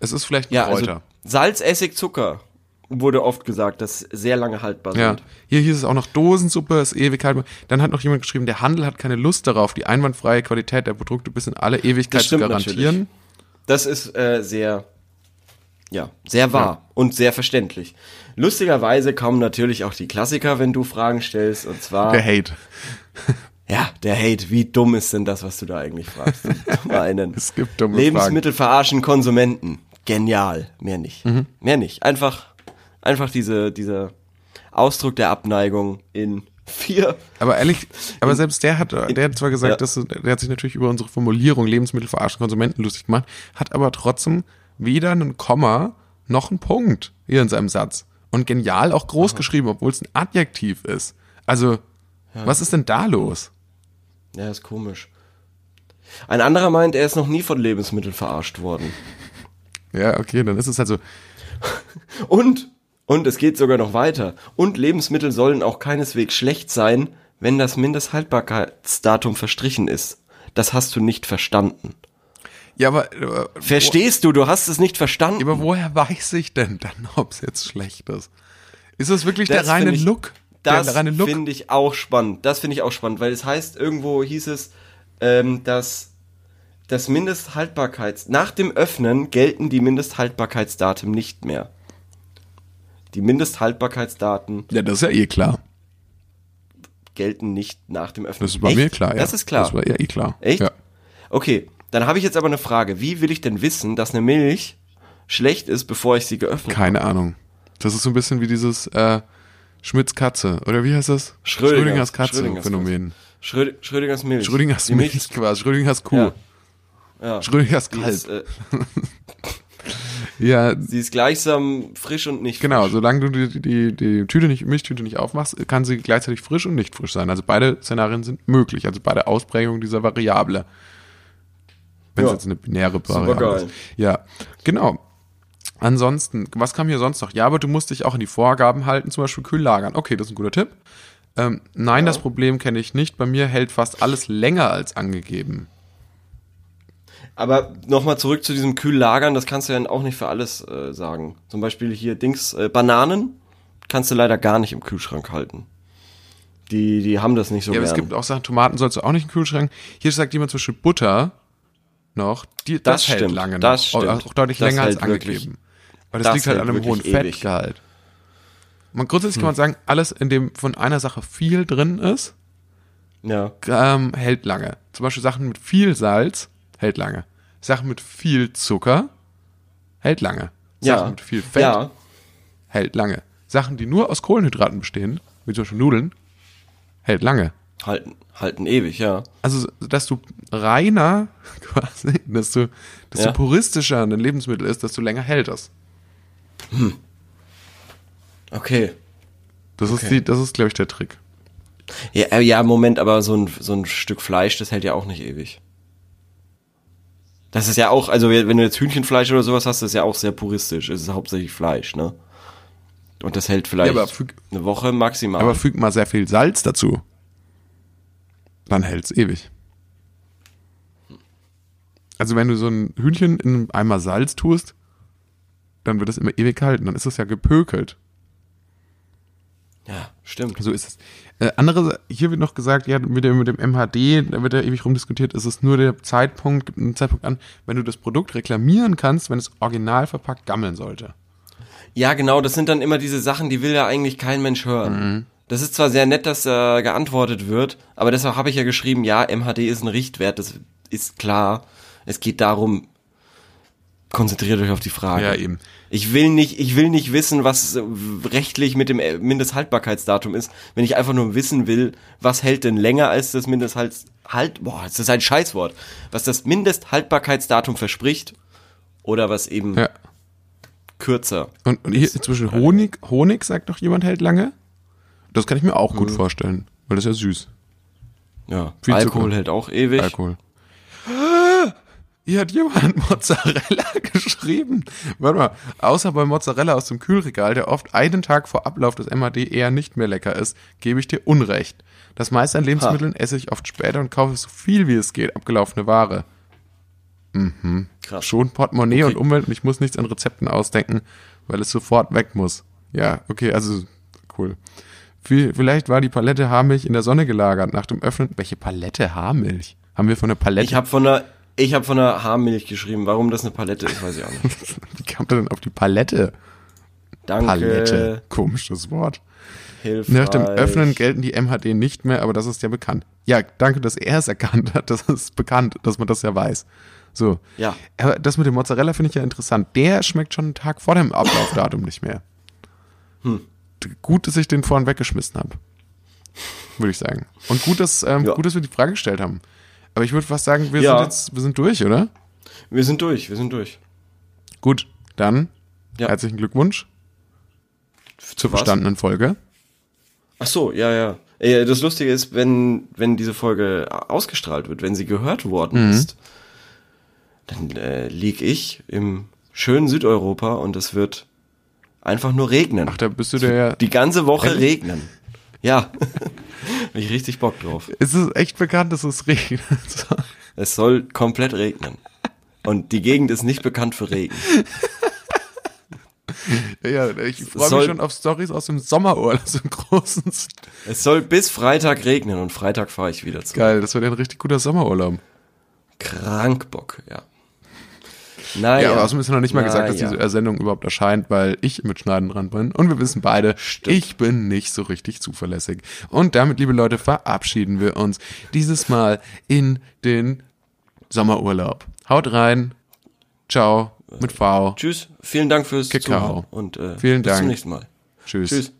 Es ist vielleicht ein Ja, also Kräuter. Salz, Essig, Zucker wurde oft gesagt, dass sehr lange haltbar Ja, sind. hier hieß es auch noch Dosensuppe, ist ewig haltbar. Dann hat noch jemand geschrieben, der Handel hat keine Lust darauf, die einwandfreie Qualität der Produkte bis in alle Ewigkeit zu garantieren. Das ist äh, sehr, ja, sehr wahr und sehr verständlich. Lustigerweise kommen natürlich auch die Klassiker, wenn du Fragen stellst, und zwar, Der Hate. [LAUGHS] ja, der Hate, wie dumm ist denn das, was du da eigentlich fragst? Zum einen. [LAUGHS] Es gibt dumme Lebensmittel verarschen Konsumenten. Genial. Mehr nicht. Mhm. Mehr nicht. Einfach, einfach diese, dieser Ausdruck der Abneigung in vier. Aber ehrlich, aber selbst der hat, der hat zwar gesagt, Ja. dass, der hat sich natürlich über unsere Formulierung Lebensmittel verarschen Konsumenten lustig gemacht, hat aber trotzdem weder einen Komma noch einen Punkt hier in seinem Satz. Und genial auch groß geschrieben, obwohl es ein Adjektiv ist. Also, was ist denn da los? Ja, ist komisch. Ein anderer meint, er ist noch nie von Lebensmitteln verarscht worden. Ja, okay, dann ist es halt so, [LAUGHS] Und, und es geht sogar noch weiter. Und Lebensmittel sollen auch keineswegs schlecht sein, wenn das Mindesthaltbarkeitsdatum verstrichen ist. Das hast du nicht verstanden. ja, aber, äh, Verstehst du? Du hast es nicht verstanden. Aber woher weiß ich denn dann, [LAUGHS] ob es jetzt schlecht ist? Ist es wirklich Das der reine ich- Look? Das der finde ich auch spannend. Das finde ich auch spannend, weil es heißt, irgendwo hieß es, ähm, dass das Mindesthaltbarkeits, nach dem Öffnen gelten die Mindesthaltbarkeitsdaten nicht mehr. Die Mindesthaltbarkeitsdaten Ja, das ist ja eh klar. gelten nicht nach dem Öffnen. Das ist bei Echt? mir klar, ja. Das ist klar. Das war ja eh klar. Echt? Ja. Okay, dann habe ich jetzt aber eine Frage. Wie will ich denn wissen, dass eine Milch schlecht ist, bevor ich sie geöffnet habe? Keine Ahnung. Das ist so ein bisschen wie dieses äh, Schmidts Katze. Oder wie heißt das? Schrödingers- Schrödingers Katze Schrödingers Phänomen. Schröd Schrödingers Milch. Schrödingers Die Milch [LAUGHS] quasi. Schrödingers Kuh. Ja. Ja. Schrödingers Kalb. ist, äh, [LAUGHS] ja, sie ist gleichsam frisch und nicht genau. frisch. Solange du die, die, die Tüte nicht, Milchtüte nicht aufmachst, kann sie gleichzeitig frisch und nicht frisch sein. Also beide Szenarien sind möglich. Also beide Ausprägungen dieser Variable. Wenn es Ja. jetzt eine binäre Variable Supergeil. ist. Ja, genau. Ansonsten, was kam hier sonst noch? Ja, aber du musst dich auch an die Vorgaben halten, zum Beispiel kühl lagern. Okay, das ist ein guter Tipp. Ähm, nein, das Problem kenne ich nicht. Bei mir hält fast alles länger als angegeben. Aber nochmal zurück zu diesem Kühllagern, das kannst du ja auch nicht für alles äh, sagen. Zum Beispiel hier Dings, äh, Bananen kannst du leider gar nicht im Kühlschrank halten. Die, die haben das nicht so Ja, aber gern. es gibt auch Sachen, Tomaten sollst du auch nicht im Kühlschrank. Hier sagt jemand zum Beispiel Butter noch, die, das, Das hält stimmt, lange das noch. stimmt. Auch deutlich Das länger als hält wirklich- angegeben. Aber das, das liegt halt hält an einem hohen ewig. Ja. ähm, hält lange. Zum Beispiel Sachen mit viel Salz hält lange. Sachen mit viel Zucker hält lange. Sachen Ja. mit viel Fett Ja. hält lange. Sachen, die nur aus Kohlenhydraten bestehen, wie zum Beispiel Nudeln, hält lange. Halten, halten ewig, ja. Also, dass du reiner [LAUGHS] quasi, dass du, dass Ja. du puristischer ein Lebensmittel ist, desto länger hält das. Okay. Das ist die, das ist, glaube ich, der Trick. Ja, äh, ja, Moment, aber so ein, so ein Stück Fleisch, das hält ja auch nicht ewig. Das ist ja auch, also wenn du jetzt Hühnchenfleisch oder sowas hast, das ist ja auch sehr puristisch. Es ist hauptsächlich Fleisch, ne? Und das hält vielleicht Ja, füg- eine Woche maximal. Aber füg mal sehr viel Salz dazu. Dann hält's ewig. Also wenn du so ein Hühnchen in Eimer Salz tust, dann wird es immer ewig halten. Dann ist es ja gepökelt. ja, stimmt. So ist es. Äh, andere, hier wird noch gesagt, ja, mit dem, mit dem MHD, da wird ja ewig rumdiskutiert, es ist nur der Zeitpunkt, gibt einen Zeitpunkt an, wenn du das Produkt reklamieren kannst, wenn es original verpackt gammeln sollte. Ja, genau, das sind dann immer diese Sachen, die will ja eigentlich kein Mensch hören. Das ist zwar sehr nett, dass äh, geantwortet wird, aber deshalb habe ich ja geschrieben, ja, MHD ist ein Richtwert, das ist klar. Es geht darum, konzentriert euch auf die Frage. Ja, eben. Ich will nicht, ich will nicht wissen, was äh, rechtlich mit dem äh, Mindesthaltbarkeitsdatum ist, wenn ich einfach nur wissen will, was hält denn länger als das Mindesthalt, halt, boah, das ist ein Scheißwort, was das Mindesthaltbarkeitsdatum verspricht oder was eben Ja. kürzer. Und, und hier zwischen Honig, Honig, sagt doch jemand, hält lange. Das kann ich mir auch gut vorstellen, weil das ist ja süß. Ja, Viel Alkohol Zucker. hält auch ewig. Alkohol. Hier hat jemand [LAUGHS] Mozzarella geschrieben. Warte mal, außer bei Mozzarella aus dem Kühlregal, der oft einen Tag vor Ablauf des MAD eher nicht mehr lecker ist, gebe ich dir Unrecht. Das meiste an Lebensmitteln esse ich oft später und kaufe so viel wie es geht, abgelaufene Ware. Krass. Schon Portemonnaie Okay. und Umwelt und ich muss nichts an Rezepten ausdenken, weil es sofort weg muss. Ja, okay, also cool. Vielleicht war die Palette Haarmilch in der Sonne gelagert nach dem Öffnen. Welche Palette Haarmilch? Haben wir von der Palette? Ich habe von der, ich habe von der Haarmilch geschrieben. Warum das eine Palette ist, weiß ich auch nicht. [LAUGHS] Wie kam der denn auf die Palette? Danke. Palette. Komisches Wort. Hilfreich. Nach dem Öffnen gelten die MHD nicht mehr, aber das ist ja bekannt. Ja, danke, dass er es erkannt hat. Das ist bekannt, dass man das ja weiß. So. Ja. Aber das mit dem Mozzarella finde ich ja interessant. Der schmeckt schon einen Tag vor dem Ablaufdatum nicht mehr. Hm. Gut, dass ich den vorhin weggeschmissen habe. Würde ich sagen. Und gut, dass, ähm, Ja. gut, dass wir die Frage gestellt haben. Aber ich würde fast sagen, wir Ja. sind jetzt, wir sind durch, oder? Wir sind durch, wir sind durch. Gut, dann Ja. herzlichen Glückwunsch zur was? verstandenen Folge. Ach so, ja, ja. Das Lustige ist, wenn, wenn diese Folge ausgestrahlt wird, wenn sie gehört worden Mhm. ist, dann äh, lieg ich im schönen Südeuropa und es wird einfach nur regnen. Ach, da bist du der ja. Die ganze Woche Ehrlich? regnen. Ja. [LAUGHS] Hab ich richtig Bock drauf. Es ist echt bekannt, dass es regnet. [LAUGHS] Es soll komplett regnen. Und die Gegend ist nicht bekannt für Regen. ja, ich freue mich schon auf Stories aus dem Sommerurlaub, so einem großen. Es soll bis Freitag regnen und Freitag fahre ich wieder zurück. Geil, das wird ja ein richtig guter Sommerurlaub. Krankbock, ja. Naja. Ja, aber außerdem ist ja noch nicht mal gesagt, dass Naja. diese Sendung überhaupt erscheint, weil ich mit Schneiden dran bin. Und wir wissen beide, ich bin nicht so richtig zuverlässig. Und damit, liebe Leute, verabschieden wir uns dieses Mal in den Sommerurlaub. Haut rein. Ciao. Mit V. Tschüss, vielen Dank fürs Kakao. Zuhören und äh, Vielen bis Dank. zum nächsten Mal. Tschüss. Tschüss.